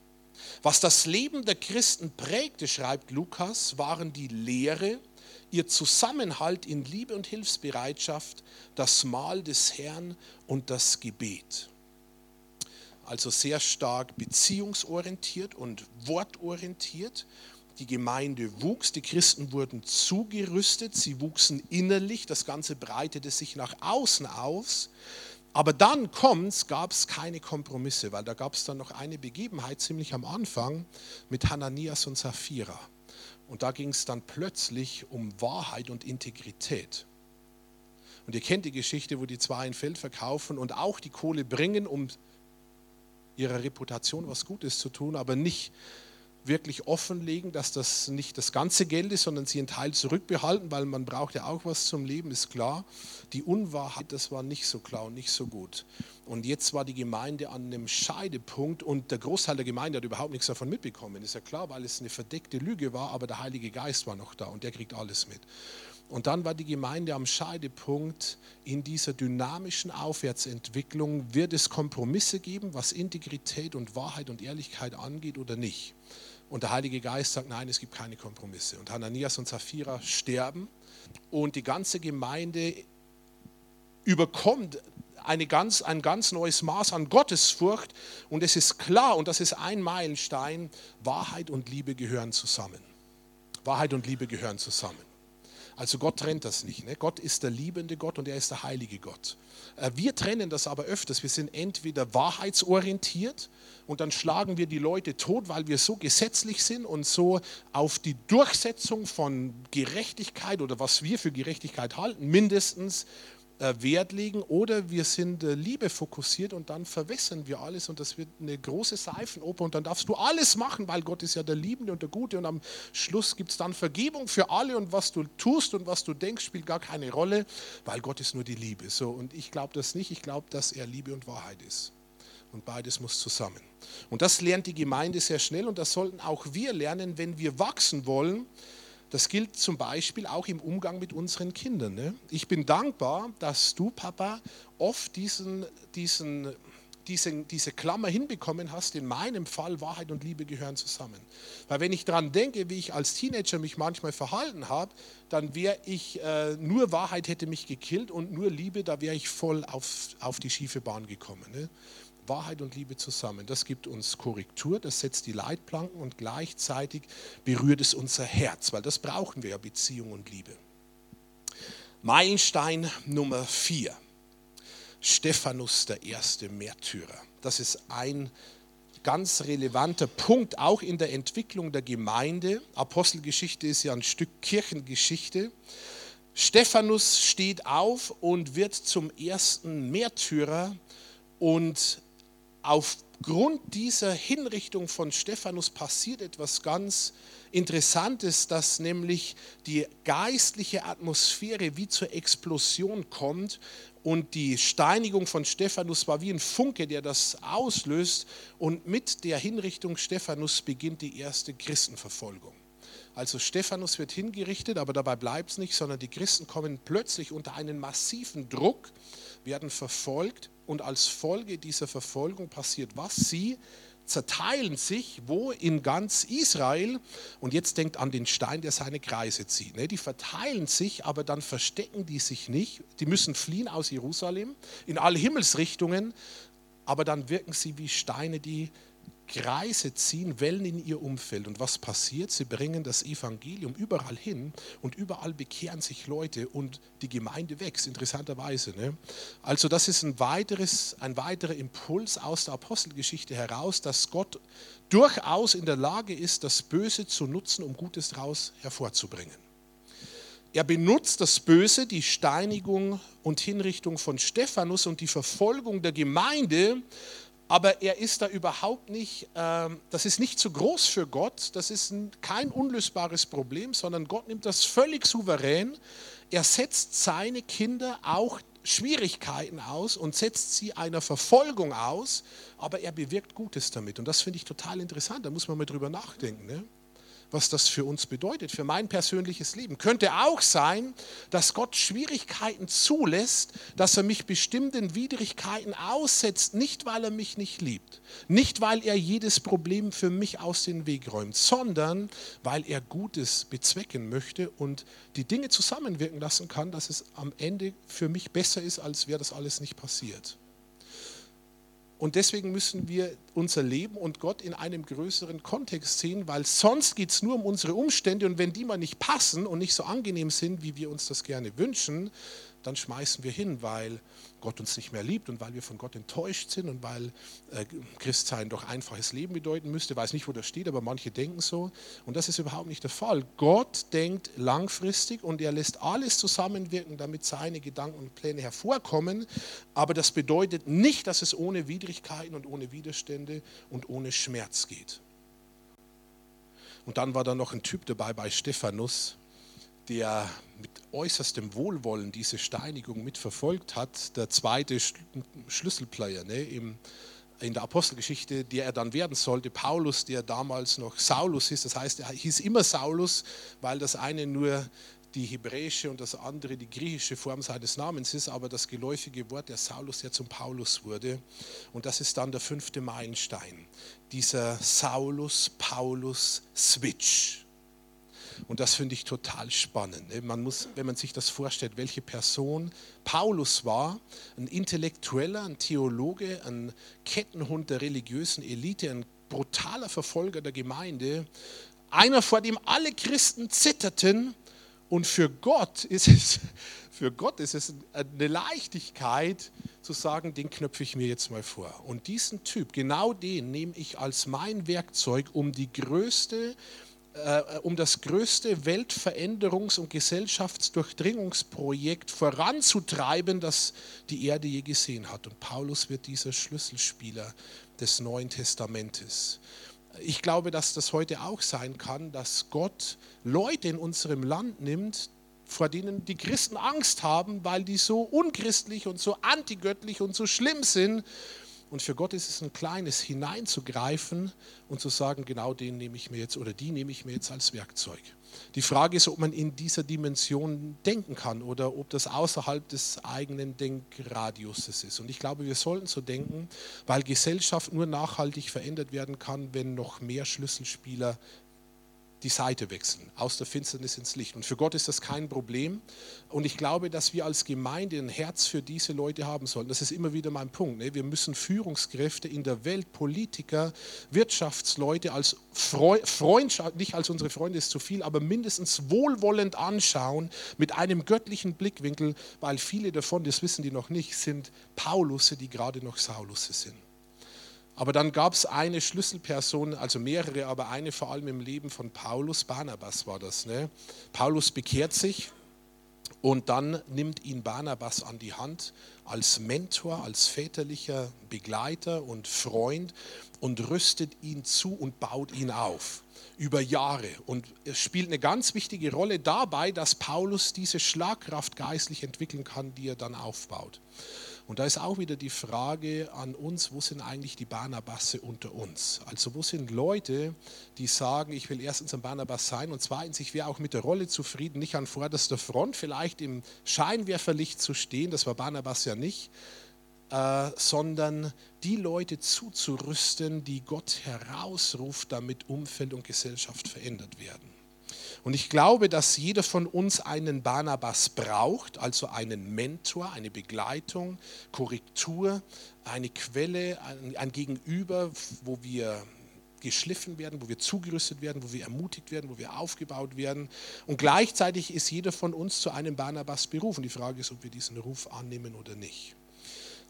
Was das Leben der Christen prägte, schreibt Lukas, waren die Lehre, ihr Zusammenhalt in Liebe und Hilfsbereitschaft, das Mahl des Herrn und das Gebet. Also sehr stark beziehungsorientiert und wortorientiert die Gemeinde wuchs, die Christen wurden zugerüstet, sie wuchsen innerlich, das Ganze breitete sich nach außen aus. Aber dann kommt's, gab es keine Kompromisse, weil da gab es dann noch eine Begebenheit ziemlich am Anfang mit Hananias und Sapphira. Und da ging es dann plötzlich um Wahrheit und Integrität. Und ihr kennt die Geschichte, wo die zwei ein Feld verkaufen und auch die Kohle bringen, um ihrer Reputation was Gutes zu tun, aber nicht wirklich offenlegen, dass das nicht das ganze Geld ist, sondern sie einen Teil zurückbehalten, weil man braucht ja auch was zum Leben, ist klar. Die Unwahrheit, das war nicht so klar und nicht so gut. Und jetzt war die Gemeinde an einem Scheidepunkt und der Großteil der Gemeinde hat überhaupt nichts davon mitbekommen. Ist ja klar, weil es eine verdeckte Lüge war, aber der Heilige Geist war noch da und der kriegt alles mit. Und dann war die Gemeinde am Scheidepunkt in dieser dynamischen Aufwärtsentwicklung. Wird es Kompromisse geben, was Integrität und Wahrheit und Ehrlichkeit angeht oder nicht? Und der Heilige Geist sagt, nein, es gibt keine Kompromisse. Und Hananias und Sapphira sterben und die ganze Gemeinde überkommt eine ganz, ein ganz neues Maß an Gottesfurcht. Und es ist klar, und das ist ein Meilenstein, Wahrheit und Liebe gehören zusammen. Wahrheit und Liebe gehören zusammen. Also Gott trennt das nicht. Ne? Gott ist der liebende Gott und er ist der heilige Gott. Äh, wir trennen das aber öfters. Wir sind entweder wahrheitsorientiert und dann schlagen wir die Leute tot, weil wir so gesetzlich sind und so auf die Durchsetzung von Gerechtigkeit oder was wir für Gerechtigkeit halten, mindestens äh, Wert legen oder wir sind äh, Liebe fokussiert und dann verwässern wir alles und das wird eine große Seifenoper und dann darfst du alles machen, weil Gott ist ja der Liebende und der Gute und am Schluss gibt es dann Vergebung für alle und was du tust und was du denkst, spielt gar keine Rolle, weil Gott ist nur die Liebe. So, und ich glaube das nicht, ich glaube, dass er Liebe und Wahrheit ist. Und beides muss zusammen. Und das lernt die Gemeinde sehr schnell und das sollten auch wir lernen, wenn wir wachsen wollen das gilt zum Beispiel auch im Umgang mit unseren Kindern. Ne? Ich bin dankbar, dass du, Papa, oft diesen, diesen, diesen, diese Klammer hinbekommen hast. In meinem Fall, Wahrheit und Liebe gehören zusammen. Weil wenn ich daran denke, wie ich als Teenager mich manchmal verhalten habe, dann wäre ich, äh, nur Wahrheit hätte mich gekillt und nur Liebe, da wäre ich voll auf, auf die schiefe Bahn gekommen. Ne? Wahrheit und Liebe zusammen. Das gibt uns Korrektur, das setzt die Leitplanken und gleichzeitig berührt es unser Herz, weil das brauchen wir ja, Beziehung und Liebe. Meilenstein Nummer vier. Stephanus, der erste Märtyrer. Das ist ein ganz relevanter Punkt auch in der Entwicklung der Gemeinde. Apostelgeschichte ist ja ein Stück Kirchengeschichte. Stephanus steht auf und wird zum ersten Märtyrer und aufgrund dieser Hinrichtung von Stephanus passiert etwas ganz Interessantes, dass nämlich die geistliche Atmosphäre wie zur Explosion kommt und die Steinigung von Stephanus war wie ein Funke, der das auslöst und mit der Hinrichtung Stephanus beginnt die erste Christenverfolgung. Also Stephanus wird hingerichtet, aber dabei bleibt es nicht, sondern die Christen kommen plötzlich unter einen massiven Druck, werden verfolgt und als Folge dieser Verfolgung passiert was? Sie zerteilen sich, wo in ganz Israel, und jetzt denkt an den Stein, der seine Kreise zieht. Ne? Die verteilen sich, aber dann verstecken die sich nicht. Die müssen fliehen aus Jerusalem in alle Himmelsrichtungen, aber dann wirken sie wie Steine, die Kreise ziehen, Wellen in ihr Umfeld. Und was passiert? Sie bringen das Evangelium überall hin und überall bekehren sich Leute und die Gemeinde wächst, interessanterweise. Ne? Also das ist ein, weiteres, ein weiterer Impuls aus der Apostelgeschichte heraus, dass Gott durchaus in der Lage ist, das Böse zu nutzen, um Gutes daraus hervorzubringen. Er benutzt das Böse, die Steinigung und Hinrichtung von Stephanus und die Verfolgung der Gemeinde, aber er ist da überhaupt nicht, ähm, das ist nicht zu groß für Gott, das ist kein unlösbares Problem, sondern Gott nimmt das völlig souverän. Er setzt seine Kinder auch Schwierigkeiten aus und setzt sie einer Verfolgung aus, aber er bewirkt Gutes damit. Und das finde ich total interessant, da muss man mal drüber nachdenken. Ne? Was das für uns bedeutet, für mein persönliches Leben. Könnte auch sein, dass Gott Schwierigkeiten zulässt, dass er mich bestimmten Widrigkeiten aussetzt, nicht weil er mich nicht liebt, nicht weil er jedes Problem für mich aus dem Weg räumt, sondern weil er Gutes bezwecken möchte und die Dinge zusammenwirken lassen kann, dass es am Ende für mich besser ist, als wäre das alles nicht passiert. Und deswegen müssen wir unser Leben und Gott in einem größeren Kontext sehen, weil sonst geht es nur um unsere Umstände und wenn die mal nicht passen und nicht so angenehm sind, wie wir uns das gerne wünschen, dann schmeißen wir hin, weil Gott uns nicht mehr liebt und weil wir von Gott enttäuscht sind und weil äh, Christsein doch einfaches Leben bedeuten müsste. Ich weiß nicht, wo das steht, aber manche denken so. Und das ist überhaupt nicht der Fall. Gott denkt langfristig und er lässt alles zusammenwirken, damit seine Gedanken und Pläne hervorkommen. Aber das bedeutet nicht, dass es ohne Widrigkeiten und ohne Widerstände und ohne Schmerz geht. Und dann war da noch ein Typ dabei bei Stephanus, der mit äußerstem Wohlwollen diese Steinigung mitverfolgt hat, der zweite Schlüsselplayer ne, im, in der Apostelgeschichte, der er dann werden sollte, Paulus, der damals noch Saulus ist, das heißt, er hieß immer Saulus, weil das eine nur die hebräische und das andere die griechische Form seines Namens ist, aber das geläufige Wort der Saulus, der zum Paulus wurde. Und das ist dann der fünfte Meilenstein, dieser Saulus-Paulus-Switch. Und das finde ich total spannend. Ne? Man muss, wenn man sich das vorstellt, welche Person Paulus war, ein Intellektueller, ein Theologe, ein Kettenhund der religiösen Elite, ein brutaler Verfolger der Gemeinde, einer, vor dem alle Christen zitterten Und für Gott ist es, für Gott ist es eine Leichtigkeit zu sagen, den knöpfe ich mir jetzt mal vor. Und diesen Typ, genau den nehme ich als mein Werkzeug, um die größte äh, um das größte Weltveränderungs- und Gesellschaftsdurchdringungsprojekt voranzutreiben, das die Erde je gesehen hat. Und Paulus wird dieser Schlüsselspieler des Neuen Testamentes. Ich glaube, dass das heute auch sein kann, dass Gott Leute in unserem Land nimmt, vor denen die Christen Angst haben, weil die so unchristlich und so antigöttlich und so schlimm sind und für Gott ist es ein kleines hineinzugreifen und zu sagen, genau den nehme ich mir jetzt oder die nehme ich mir jetzt als Werkzeug. Die Frage ist, ob man in dieser Dimension denken kann oder ob das außerhalb des eigenen Denkradiuses ist. Und ich glaube, wir sollten so denken, weil Gesellschaft nur nachhaltig verändert werden kann, wenn noch mehr Schlüsselspieler die Seite wechseln, aus der Finsternis ins Licht. Und für Gott ist das kein Problem. Und ich glaube, dass wir als Gemeinde ein Herz für diese Leute haben sollten. Das ist immer wieder mein Punkt. Ne? Wir müssen Führungskräfte in der Welt, Politiker, Wirtschaftsleute als Freundschaft, nicht als unsere Freunde ist zu viel, aber mindestens wohlwollend anschauen mit einem göttlichen Blickwinkel, weil viele davon, das wissen die noch nicht, sind Paulusse, die gerade noch Saulusse sind. Aber dann gab es eine Schlüsselperson, also mehrere, aber eine vor allem im Leben von Paulus, Barnabas war das. Ne? Paulus bekehrt sich und dann nimmt ihn Barnabas an die Hand als Mentor, als väterlicher Begleiter und Freund und rüstet ihn zu und baut ihn auf über Jahre. Und es spielt eine ganz wichtige Rolle dabei, dass Paulus diese Schlagkraft geistlich entwickeln kann, die er dann aufbaut. Und da ist auch wieder die Frage an uns, wo sind eigentlich die Barnabasse unter uns? Also wo sind Leute, die sagen, ich will erstens ein Barnabas sein und zweitens, ich wäre auch mit der Rolle zufrieden, nicht an vorderster Front vielleicht im Scheinwerferlicht zu stehen, das war Barnabas ja nicht, äh, sondern die Leute zuzurüsten, die Gott herausruft, damit Umfeld und Gesellschaft verändert werden. Und ich glaube, dass jeder von uns einen Barnabas braucht, also einen Mentor, eine Begleitung, Korrektur, eine Quelle, ein, ein Gegenüber, wo wir geschliffen werden, wo wir zugerüstet werden, wo wir ermutigt werden, wo wir aufgebaut werden. Und gleichzeitig ist jeder von uns zu einem Barnabas berufen. Die Frage ist, ob wir diesen Ruf annehmen oder nicht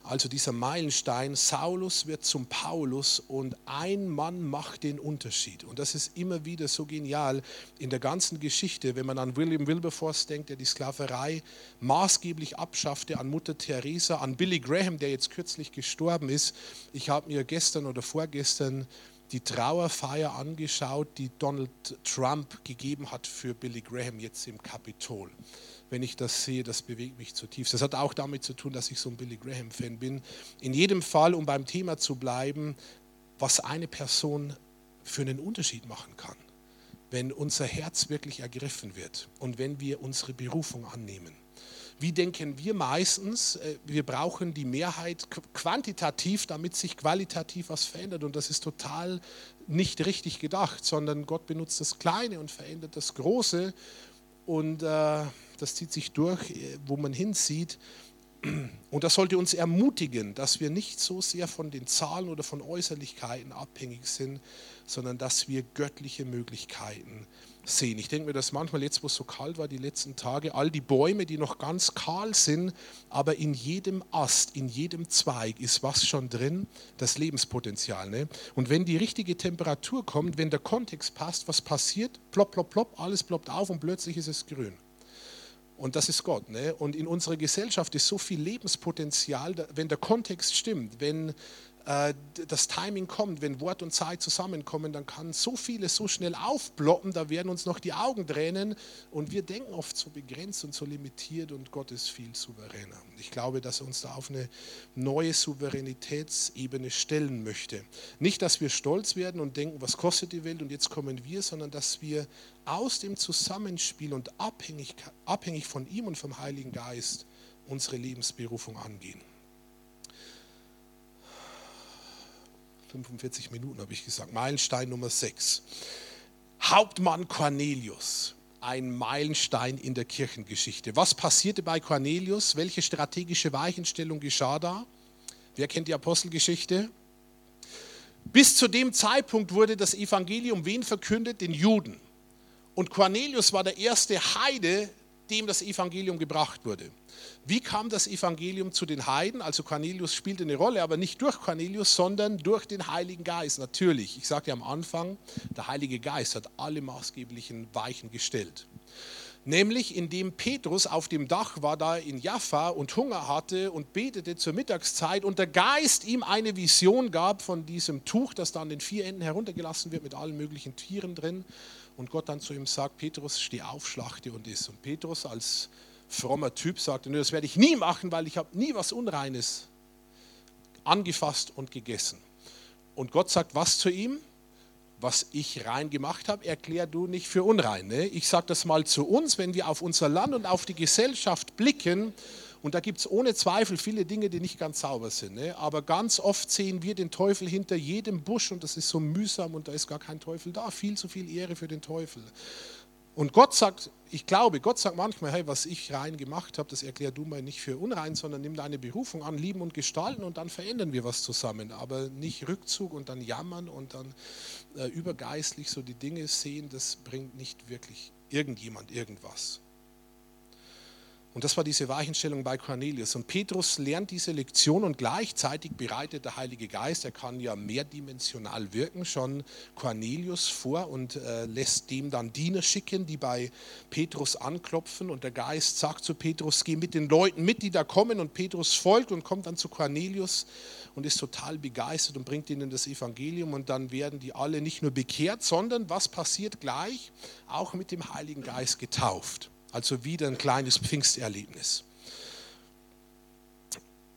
also dieser Meilenstein, Saulus wird zum Paulus und ein Mann macht den Unterschied. Und das ist immer wieder so genial in der ganzen Geschichte, wenn man an William Wilberforce denkt, der die Sklaverei maßgeblich abschaffte, an Mutter Teresa, an Billy Graham, der jetzt kürzlich gestorben ist. Ich habe mir gestern oder vorgestern die Trauerfeier angeschaut, die Donald Trump gegeben hat für Billy Graham jetzt im Kapitol wenn ich das sehe, das bewegt mich zutiefst. Das hat auch damit zu tun, dass ich so ein Billy Graham-Fan bin. In jedem Fall, um beim Thema zu bleiben, was eine Person für einen Unterschied machen kann, wenn unser Herz wirklich ergriffen wird und wenn wir unsere Berufung annehmen. Wie denken wir meistens? Äh, wir brauchen die Mehrheit quantitativ, damit sich qualitativ was verändert. Und das ist total nicht richtig gedacht, sondern Gott benutzt das Kleine und verändert das Große. Und äh, das zieht sich durch, äh, wo man hinsieht. Und das sollte uns ermutigen, dass wir nicht so sehr von den Zahlen oder von Äußerlichkeiten abhängig sind, sondern dass wir göttliche Möglichkeiten sehen. Ich denke mir, dass manchmal jetzt, wo es so kalt war, die letzten Tage, all die Bäume, die noch ganz kahl sind, aber in jedem Ast, in jedem Zweig ist was schon drin, das Lebenspotenzial. Ne? Und wenn die richtige Temperatur kommt, wenn der Kontext passt, was passiert? Plopp, plopp, plopp, alles ploppt auf und plötzlich ist es grün. Und das ist Gott. Ne? Und in unserer Gesellschaft ist so viel Lebenspotenzial, wenn der Kontext stimmt, wenn das Timing kommt, wenn Wort und Zeit zusammenkommen, dann kann so vieles so schnell aufploppen, da werden uns noch die Augen tränen und wir denken oft so begrenzt und so limitiert und Gott ist viel souveräner. Ich glaube, dass er uns da auf eine neue Souveränitätsebene stellen möchte. Nicht, dass wir stolz werden und denken, was kostet die Welt und jetzt kommen wir, sondern dass wir aus dem Zusammenspiel und abhängig, abhängig von ihm und vom Heiligen Geist unsere Lebensberufung angehen. 45 Minuten habe ich gesagt. Meilenstein Nummer 6. Hauptmann Cornelius. Ein Meilenstein in der Kirchengeschichte. Was passierte bei Cornelius? Welche strategische Weichenstellung geschah da? Wer kennt die Apostelgeschichte? Bis zu dem Zeitpunkt wurde das Evangelium wen verkündet? Den Juden. Und Cornelius war der erste Heide, dem das Evangelium gebracht wurde. Wie kam das Evangelium zu den Heiden? Also Cornelius spielte eine Rolle, aber nicht durch Cornelius, sondern durch den Heiligen Geist. Natürlich, ich sagte am Anfang, der Heilige Geist hat alle maßgeblichen Weichen gestellt. Nämlich indem Petrus auf dem Dach war da in Jaffa und Hunger hatte und betete zur Mittagszeit und der Geist ihm eine Vision gab von diesem Tuch, das da an den vier Enden heruntergelassen wird mit allen möglichen Tieren drin. Und Gott dann zu ihm sagt, Petrus, steh auf, schlachte und iss. Und Petrus als frommer Typ sagte, nö, das werde ich nie machen, weil ich habe nie was Unreines angefasst und gegessen. Und Gott sagt was zu ihm? Was ich rein gemacht habe, erklär du nicht für unrein. Ne? Ich sage das mal zu uns, wenn wir auf unser Land und auf die Gesellschaft blicken, und da gibt es ohne Zweifel viele Dinge, die nicht ganz sauber sind. Ne? Aber ganz oft sehen wir den Teufel hinter jedem Busch und das ist so mühsam und da ist gar kein Teufel da. Viel zu viel Ehre für den Teufel. Und Gott sagt, ich glaube, Gott sagt manchmal, hey, was ich rein gemacht habe, das erklär du mal nicht für unrein, sondern nimm deine Berufung an, lieben und gestalten und dann verändern wir was zusammen. Aber nicht Rückzug und dann jammern und dann äh, übergeistlich so die Dinge sehen, das bringt nicht wirklich irgendjemand irgendwas. Und das war diese Weichenstellung bei Cornelius. Und Petrus lernt diese Lektion und gleichzeitig bereitet der Heilige Geist, er kann ja mehrdimensional wirken, schon Cornelius vor und äh, lässt dem dann Diener schicken, die bei Petrus anklopfen. Und der Geist sagt zu Petrus, geh mit den Leuten mit, die da kommen. Und Petrus folgt und kommt dann zu Cornelius und ist total begeistert und bringt ihnen das Evangelium. Und dann werden die alle nicht nur bekehrt, sondern was passiert gleich? Auch mit dem Heiligen Geist getauft. Also wieder ein kleines Pfingsterlebnis.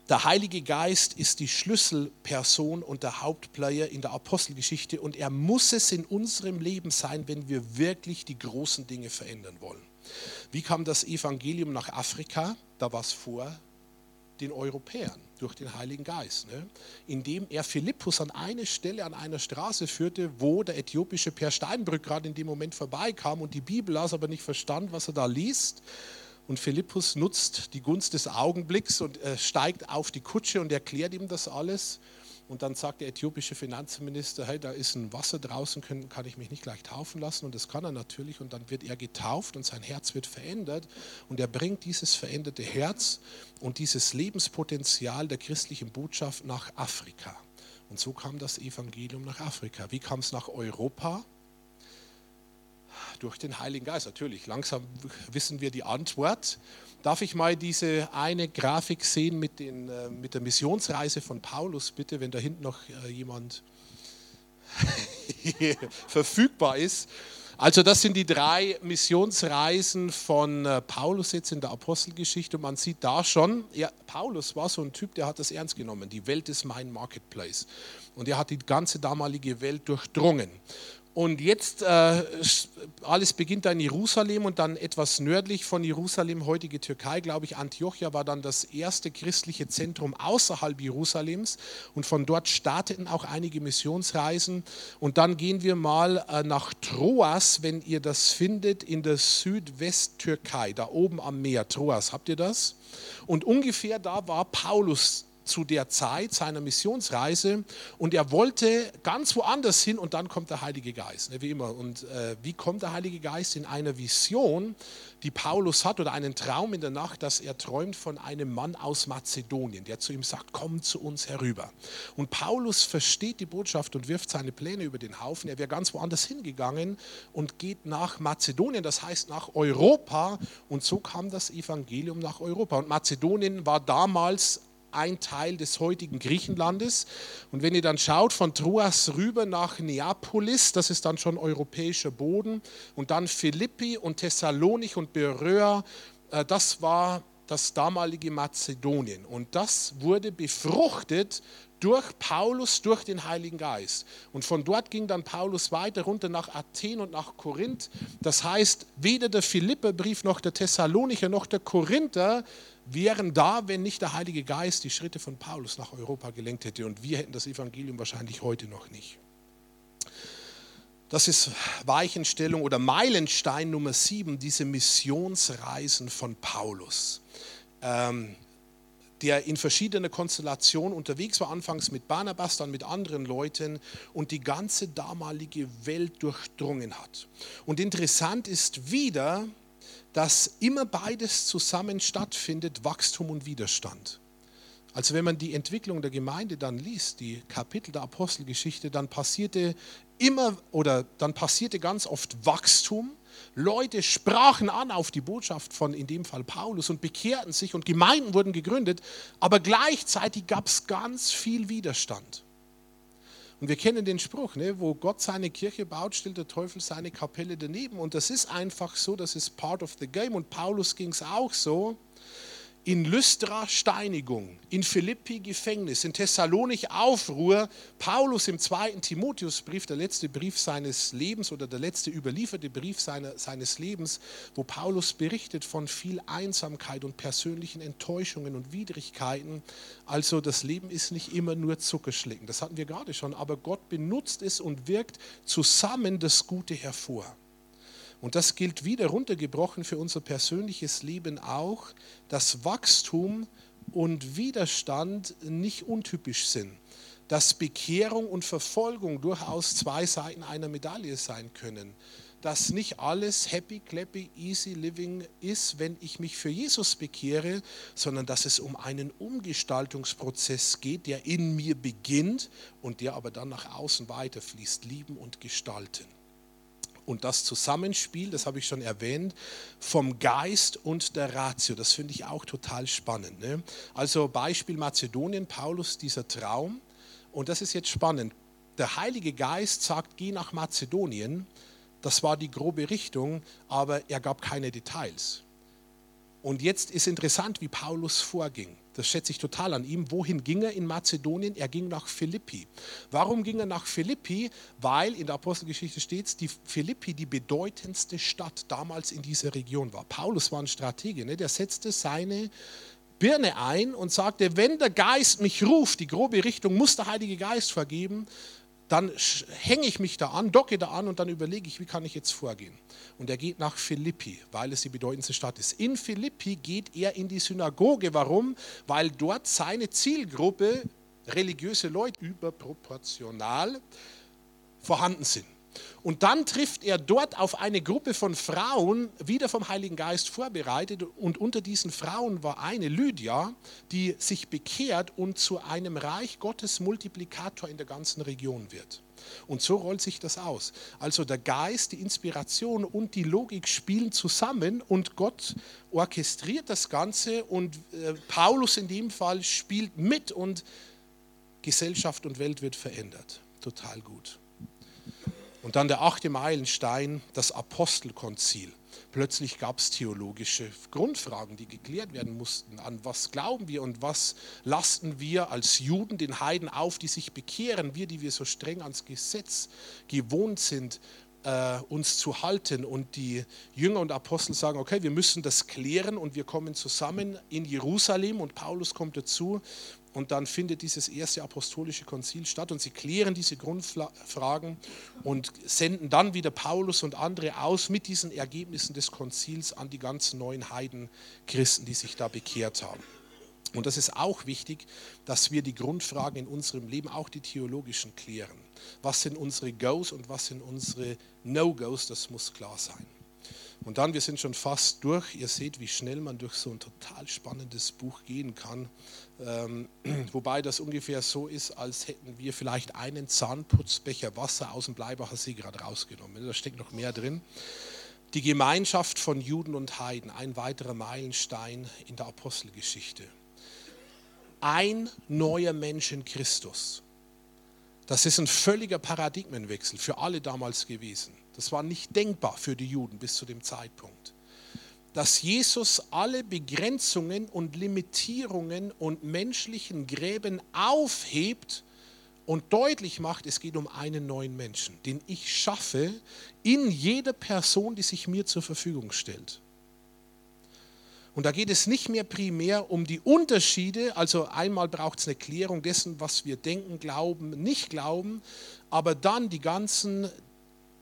Der Heilige Geist ist die Schlüsselperson und der Hauptplayer in der Apostelgeschichte und er muss es in unserem Leben sein, wenn wir wirklich die großen Dinge verändern wollen. Wie kam das Evangelium nach Afrika? Da war es vor den Europäern durch den Heiligen Geist, ne? indem er Philippus an eine Stelle an einer Straße führte, wo der äthiopische Per Steinbrück gerade in dem Moment vorbeikam und die Bibel las, aber nicht verstand, was er da liest. Und Philippus nutzt die Gunst des Augenblicks und äh, steigt auf die Kutsche und erklärt ihm das alles. Und dann sagt der äthiopische Finanzminister, hey, da ist ein Wasser draußen, kann, kann ich mich nicht gleich taufen lassen? Und das kann er natürlich. Und dann wird er getauft und sein Herz wird verändert. Und er bringt dieses veränderte Herz und dieses Lebenspotenzial der christlichen Botschaft nach Afrika. Und so kam das Evangelium nach Afrika. Wie kam es nach Europa? Durch den Heiligen Geist. Natürlich, langsam wissen wir die Antwort. Darf ich mal diese eine Grafik sehen mit, den, äh, mit der Missionsreise von Paulus, bitte, wenn da hinten noch äh, jemand verfügbar ist. Also das sind die drei Missionsreisen von äh, Paulus jetzt in der Apostelgeschichte. Und man sieht da schon, ja, Paulus war so ein Typ, der hat das ernst genommen. Die Welt ist mein Marketplace. Und er hat die ganze damalige Welt durchdrungen. Und jetzt, äh, alles beginnt da in Jerusalem und dann etwas nördlich von Jerusalem, heutige Türkei, glaube ich, Antiochia war dann das erste christliche Zentrum außerhalb Jerusalems. Und von dort starteten auch einige Missionsreisen. Und dann gehen wir mal äh, nach Troas, wenn ihr das findet, in der Südwesttürkei, da oben am Meer. Troas, habt ihr das? Und ungefähr da war Paulus zu der Zeit seiner Missionsreise und er wollte ganz woanders hin und dann kommt der Heilige Geist, ne, wie immer. Und äh, wie kommt der Heilige Geist in einer Vision, die Paulus hat oder einen Traum in der Nacht, dass er träumt von einem Mann aus Mazedonien, der zu ihm sagt, komm zu uns herüber. Und Paulus versteht die Botschaft und wirft seine Pläne über den Haufen. Er wäre ganz woanders hingegangen und geht nach Mazedonien, das heißt nach Europa. Und so kam das Evangelium nach Europa. Und Mazedonien war damals ein Teil des heutigen Griechenlandes. Und wenn ihr dann schaut von Troas rüber nach Neapolis, das ist dann schon europäischer Boden, und dann Philippi und Thessalonich und Beröa, äh, das war das damalige Mazedonien. Und das wurde befruchtet durch Paulus, durch den Heiligen Geist. Und von dort ging dann Paulus weiter runter nach Athen und nach Korinth. Das heißt, weder der Philipperbrief noch der Thessalonicher noch der Korinther wären da, wenn nicht der Heilige Geist die Schritte von Paulus nach Europa gelenkt hätte. Und wir hätten das Evangelium wahrscheinlich heute noch nicht. Das ist Weichenstellung oder Meilenstein Nummer sieben, diese Missionsreisen von Paulus. Ähm, der in verschiedenen Konstellationen unterwegs war, anfangs mit Barnabas, dann mit anderen Leuten und die ganze damalige Welt durchdrungen hat. Und interessant ist wieder, dass immer beides zusammen stattfindet, Wachstum und Widerstand. Also wenn man die Entwicklung der Gemeinde dann liest, die Kapitel der Apostelgeschichte, dann passierte immer oder dann passierte ganz oft Wachstum. Leute sprachen an auf die Botschaft von in dem Fall Paulus und bekehrten sich und Gemeinden wurden gegründet, aber gleichzeitig gab es ganz viel Widerstand. Und wir kennen den Spruch, ne, wo Gott seine Kirche baut, stellt der Teufel seine Kapelle daneben. Und das ist einfach so, das ist part of the game. Und Paulus ging es auch so in Lystra Steinigung, in Philippi Gefängnis, in Thessalonich Aufruhr, Paulus im zweiten Timotheusbrief, der letzte Brief seines Lebens oder der letzte überlieferte Brief seine, seines Lebens, wo Paulus berichtet von viel Einsamkeit und persönlichen Enttäuschungen und Widrigkeiten. Also das Leben ist nicht immer nur Zuckerschlecken, das hatten wir gerade schon, aber Gott benutzt es und wirkt zusammen das Gute hervor. Und das gilt wieder runtergebrochen für unser persönliches Leben auch, dass Wachstum und Widerstand nicht untypisch sind. Dass Bekehrung und Verfolgung durchaus zwei Seiten einer Medaille sein können. Dass nicht alles happy, clappy, easy living ist, wenn ich mich für Jesus bekehre, sondern dass es um einen Umgestaltungsprozess geht, der in mir beginnt und der aber dann nach außen weiterfließt. Lieben und gestalten und das Zusammenspiel, das habe ich schon erwähnt, vom Geist und der Ratio. Das finde ich auch total spannend. Ne? Also Beispiel Mazedonien, Paulus, dieser Traum. Und das ist jetzt spannend. Der Heilige Geist sagt, geh nach Mazedonien. Das war die grobe Richtung, aber er gab keine Details. Und jetzt ist interessant, wie Paulus vorging. Das schätze ich total an ihm. Wohin ging er in Mazedonien? Er ging nach Philippi. Warum ging er nach Philippi? Weil in der Apostelgeschichte steht, die Philippi die bedeutendste Stadt damals in dieser Region war. Paulus war ein Stratege, ne? der setzte seine Birne ein und sagte, wenn der Geist mich ruft, die grobe Richtung muss der Heilige Geist vergeben, dann hänge ich mich da an, docke da an und dann überlege ich, wie kann ich jetzt vorgehen. Und er geht nach Philippi, weil es die bedeutendste Stadt ist. In Philippi geht er in die Synagoge. Warum? Weil dort seine Zielgruppe, religiöse Leute, überproportional vorhanden sind. Und dann trifft er dort auf eine Gruppe von Frauen, wieder vom Heiligen Geist vorbereitet. Und unter diesen Frauen war eine, Lydia, die sich bekehrt und zu einem Reich Gottes Multiplikator in der ganzen Region wird. Und so rollt sich das aus. Also der Geist, die Inspiration und die Logik spielen zusammen und Gott orchestriert das Ganze und äh, Paulus in dem Fall spielt mit und Gesellschaft und Welt wird verändert. Total gut. Und dann der achte Meilenstein, das Apostelkonzil. Plötzlich gab es theologische Grundfragen, die geklärt werden mussten. An was glauben wir und was lasten wir als Juden den Heiden auf, die sich bekehren? Wir, die wir so streng ans Gesetz gewohnt sind, äh, uns zu halten. Und die Jünger und Apostel sagen, okay, wir müssen das klären und wir kommen zusammen in Jerusalem und Paulus kommt dazu und dann findet dieses erste apostolische Konzil statt und sie klären diese Grundfragen und senden dann wieder Paulus und andere aus mit diesen Ergebnissen des Konzils an die ganzen neuen Heidenchristen, die sich da bekehrt haben. Und das ist auch wichtig, dass wir die Grundfragen in unserem Leben, auch die theologischen, klären. Was sind unsere Goes und was sind unsere No-Goes, das muss klar sein. Und dann, wir sind schon fast durch. Ihr seht, wie schnell man durch so ein total spannendes Buch gehen kann. Ähm, wobei das ungefähr so ist, als hätten wir vielleicht einen Zahnputzbecher Wasser aus dem Bleibacher See gerade rausgenommen. Da steckt noch mehr drin. Die Gemeinschaft von Juden und Heiden, ein weiterer Meilenstein in der Apostelgeschichte. Ein neuer Mensch in Christus. Das ist ein völliger Paradigmenwechsel für alle damals gewesen. Das war nicht denkbar für die Juden bis zu dem Zeitpunkt. Dass Jesus alle Begrenzungen und Limitierungen und menschlichen Gräben aufhebt und deutlich macht, es geht um einen neuen Menschen, den ich schaffe in jeder Person, die sich mir zur Verfügung stellt. Und da geht es nicht mehr primär um die Unterschiede, also einmal braucht es eine Klärung dessen, was wir denken, glauben, nicht glauben, aber dann die ganzen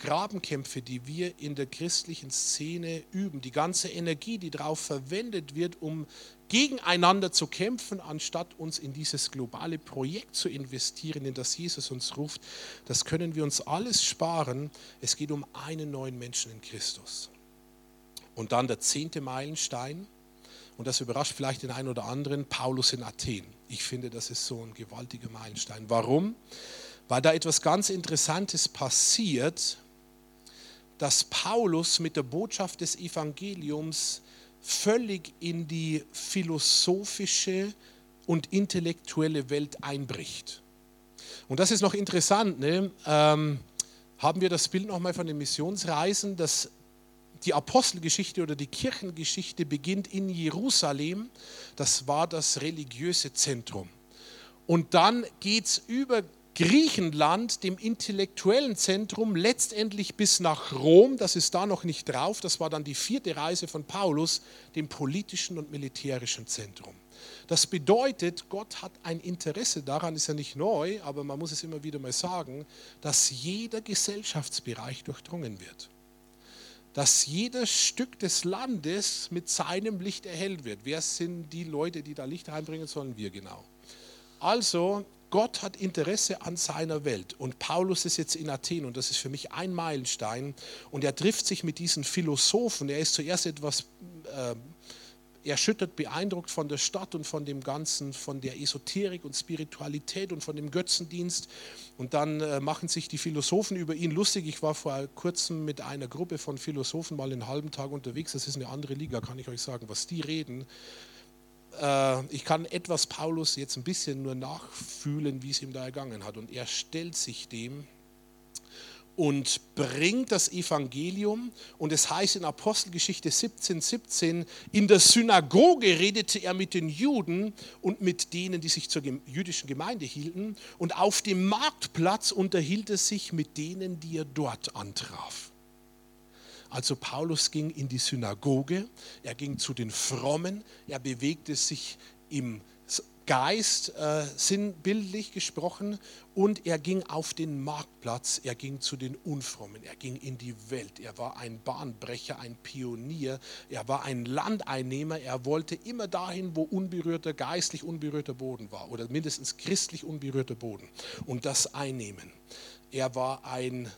Grabenkämpfe, die wir in der christlichen Szene üben, die ganze Energie, die darauf verwendet wird, um gegeneinander zu kämpfen, anstatt uns in dieses globale Projekt zu investieren, in das Jesus uns ruft, das können wir uns alles sparen. Es geht um einen neuen Menschen in Christus. Und dann der zehnte Meilenstein, und das überrascht vielleicht den einen oder anderen, Paulus in Athen. Ich finde, das ist so ein gewaltiger Meilenstein. Warum? Weil da etwas ganz Interessantes passiert, dass Paulus mit der Botschaft des Evangeliums völlig in die philosophische und intellektuelle Welt einbricht. Und das ist noch interessant. Ne? Ähm, haben wir das Bild nochmal von den Missionsreisen, dass die Apostelgeschichte oder die Kirchengeschichte beginnt in Jerusalem. Das war das religiöse Zentrum. Und dann geht es über Griechenland, dem intellektuellen Zentrum, letztendlich bis nach Rom, das ist da noch nicht drauf, das war dann die vierte Reise von Paulus, dem politischen und militärischen Zentrum. Das bedeutet, Gott hat ein Interesse daran, ist ja nicht neu, aber man muss es immer wieder mal sagen, dass jeder Gesellschaftsbereich durchdrungen wird. Dass jedes Stück des Landes mit seinem Licht erhellt wird. Wer sind die Leute, die da Licht reinbringen sollen? Wir genau. Also Gott hat Interesse an seiner Welt. Und Paulus ist jetzt in Athen und das ist für mich ein Meilenstein. Und er trifft sich mit diesen Philosophen. Er ist zuerst etwas äh, erschüttert, beeindruckt von der Stadt und von dem Ganzen, von der Esoterik und Spiritualität und von dem Götzendienst. Und dann äh, machen sich die Philosophen über ihn lustig. Ich war vor kurzem mit einer Gruppe von Philosophen mal einen halben Tag unterwegs. Das ist eine andere Liga, kann ich euch sagen, was die reden ich kann etwas Paulus jetzt ein bisschen nur nachfühlen, wie es ihm da ergangen hat. Und er stellt sich dem und bringt das Evangelium. Und es heißt in Apostelgeschichte 17, 17, in der Synagoge redete er mit den Juden und mit denen, die sich zur jüdischen Gemeinde hielten. Und auf dem Marktplatz unterhielt er sich mit denen, die er dort antraf. Also Paulus ging in die Synagoge, er ging zu den Frommen, er bewegte sich im Geist, äh, sinnbildlich gesprochen, und er ging auf den Marktplatz, er ging zu den Unfrommen, er ging in die Welt. Er war ein Bahnbrecher, ein Pionier, er war ein Landeinnehmer, er wollte immer dahin, wo unberührter, geistlich unberührter Boden war oder mindestens christlich unberührter Boden und das einnehmen. Er war ein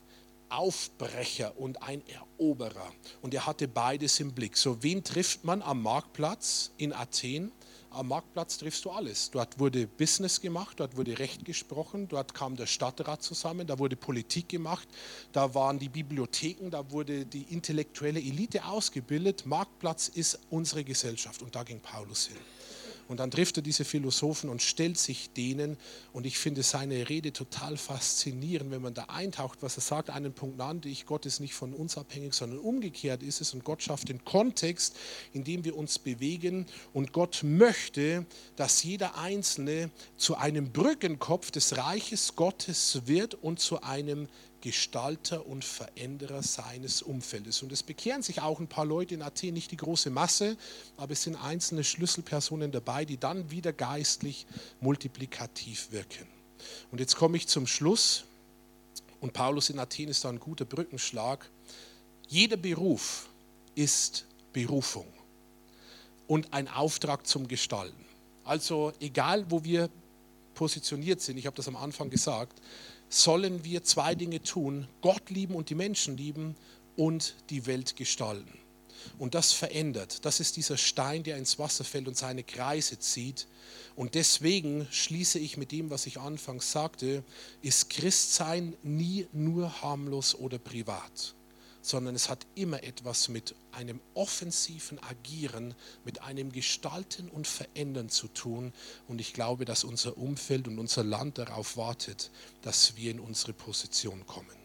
Aufbrecher und ein Eroberer. Und er hatte beides im Blick. So, wen trifft man am Marktplatz in Athen? Am Marktplatz triffst du alles. Dort wurde Business gemacht, dort wurde Recht gesprochen, dort kam der Stadtrat zusammen, da wurde Politik gemacht, da waren die Bibliotheken, da wurde die intellektuelle Elite ausgebildet. Marktplatz ist unsere Gesellschaft und da ging Paulus hin. Und dann trifft er diese Philosophen und stellt sich denen. Und ich finde seine Rede total faszinierend, wenn man da eintaucht, was er sagt. Einen Punkt nannte ich, Gott ist nicht von uns abhängig, sondern umgekehrt ist es. Und Gott schafft den Kontext, in dem wir uns bewegen. Und Gott möchte, dass jeder Einzelne zu einem Brückenkopf des Reiches Gottes wird und zu einem Gestalter und Veränderer seines Umfeldes. Und es bekehren sich auch ein paar Leute in Athen, nicht die große Masse, aber es sind einzelne Schlüsselpersonen dabei, die dann wieder geistlich multiplikativ wirken. Und jetzt komme ich zum Schluss. Und Paulus in Athen ist da ein guter Brückenschlag. Jeder Beruf ist Berufung und ein Auftrag zum Gestalten. Also egal, wo wir positioniert sind, ich habe das am Anfang gesagt, sollen wir zwei Dinge tun, Gott lieben und die Menschen lieben und die Welt gestalten. Und das verändert. Das ist dieser Stein, der ins Wasser fällt und seine Kreise zieht. Und deswegen schließe ich mit dem, was ich anfangs sagte, ist Christsein nie nur harmlos oder privat sondern es hat immer etwas mit einem offensiven Agieren, mit einem Gestalten und Verändern zu tun. Und ich glaube, dass unser Umfeld und unser Land darauf wartet, dass wir in unsere Position kommen.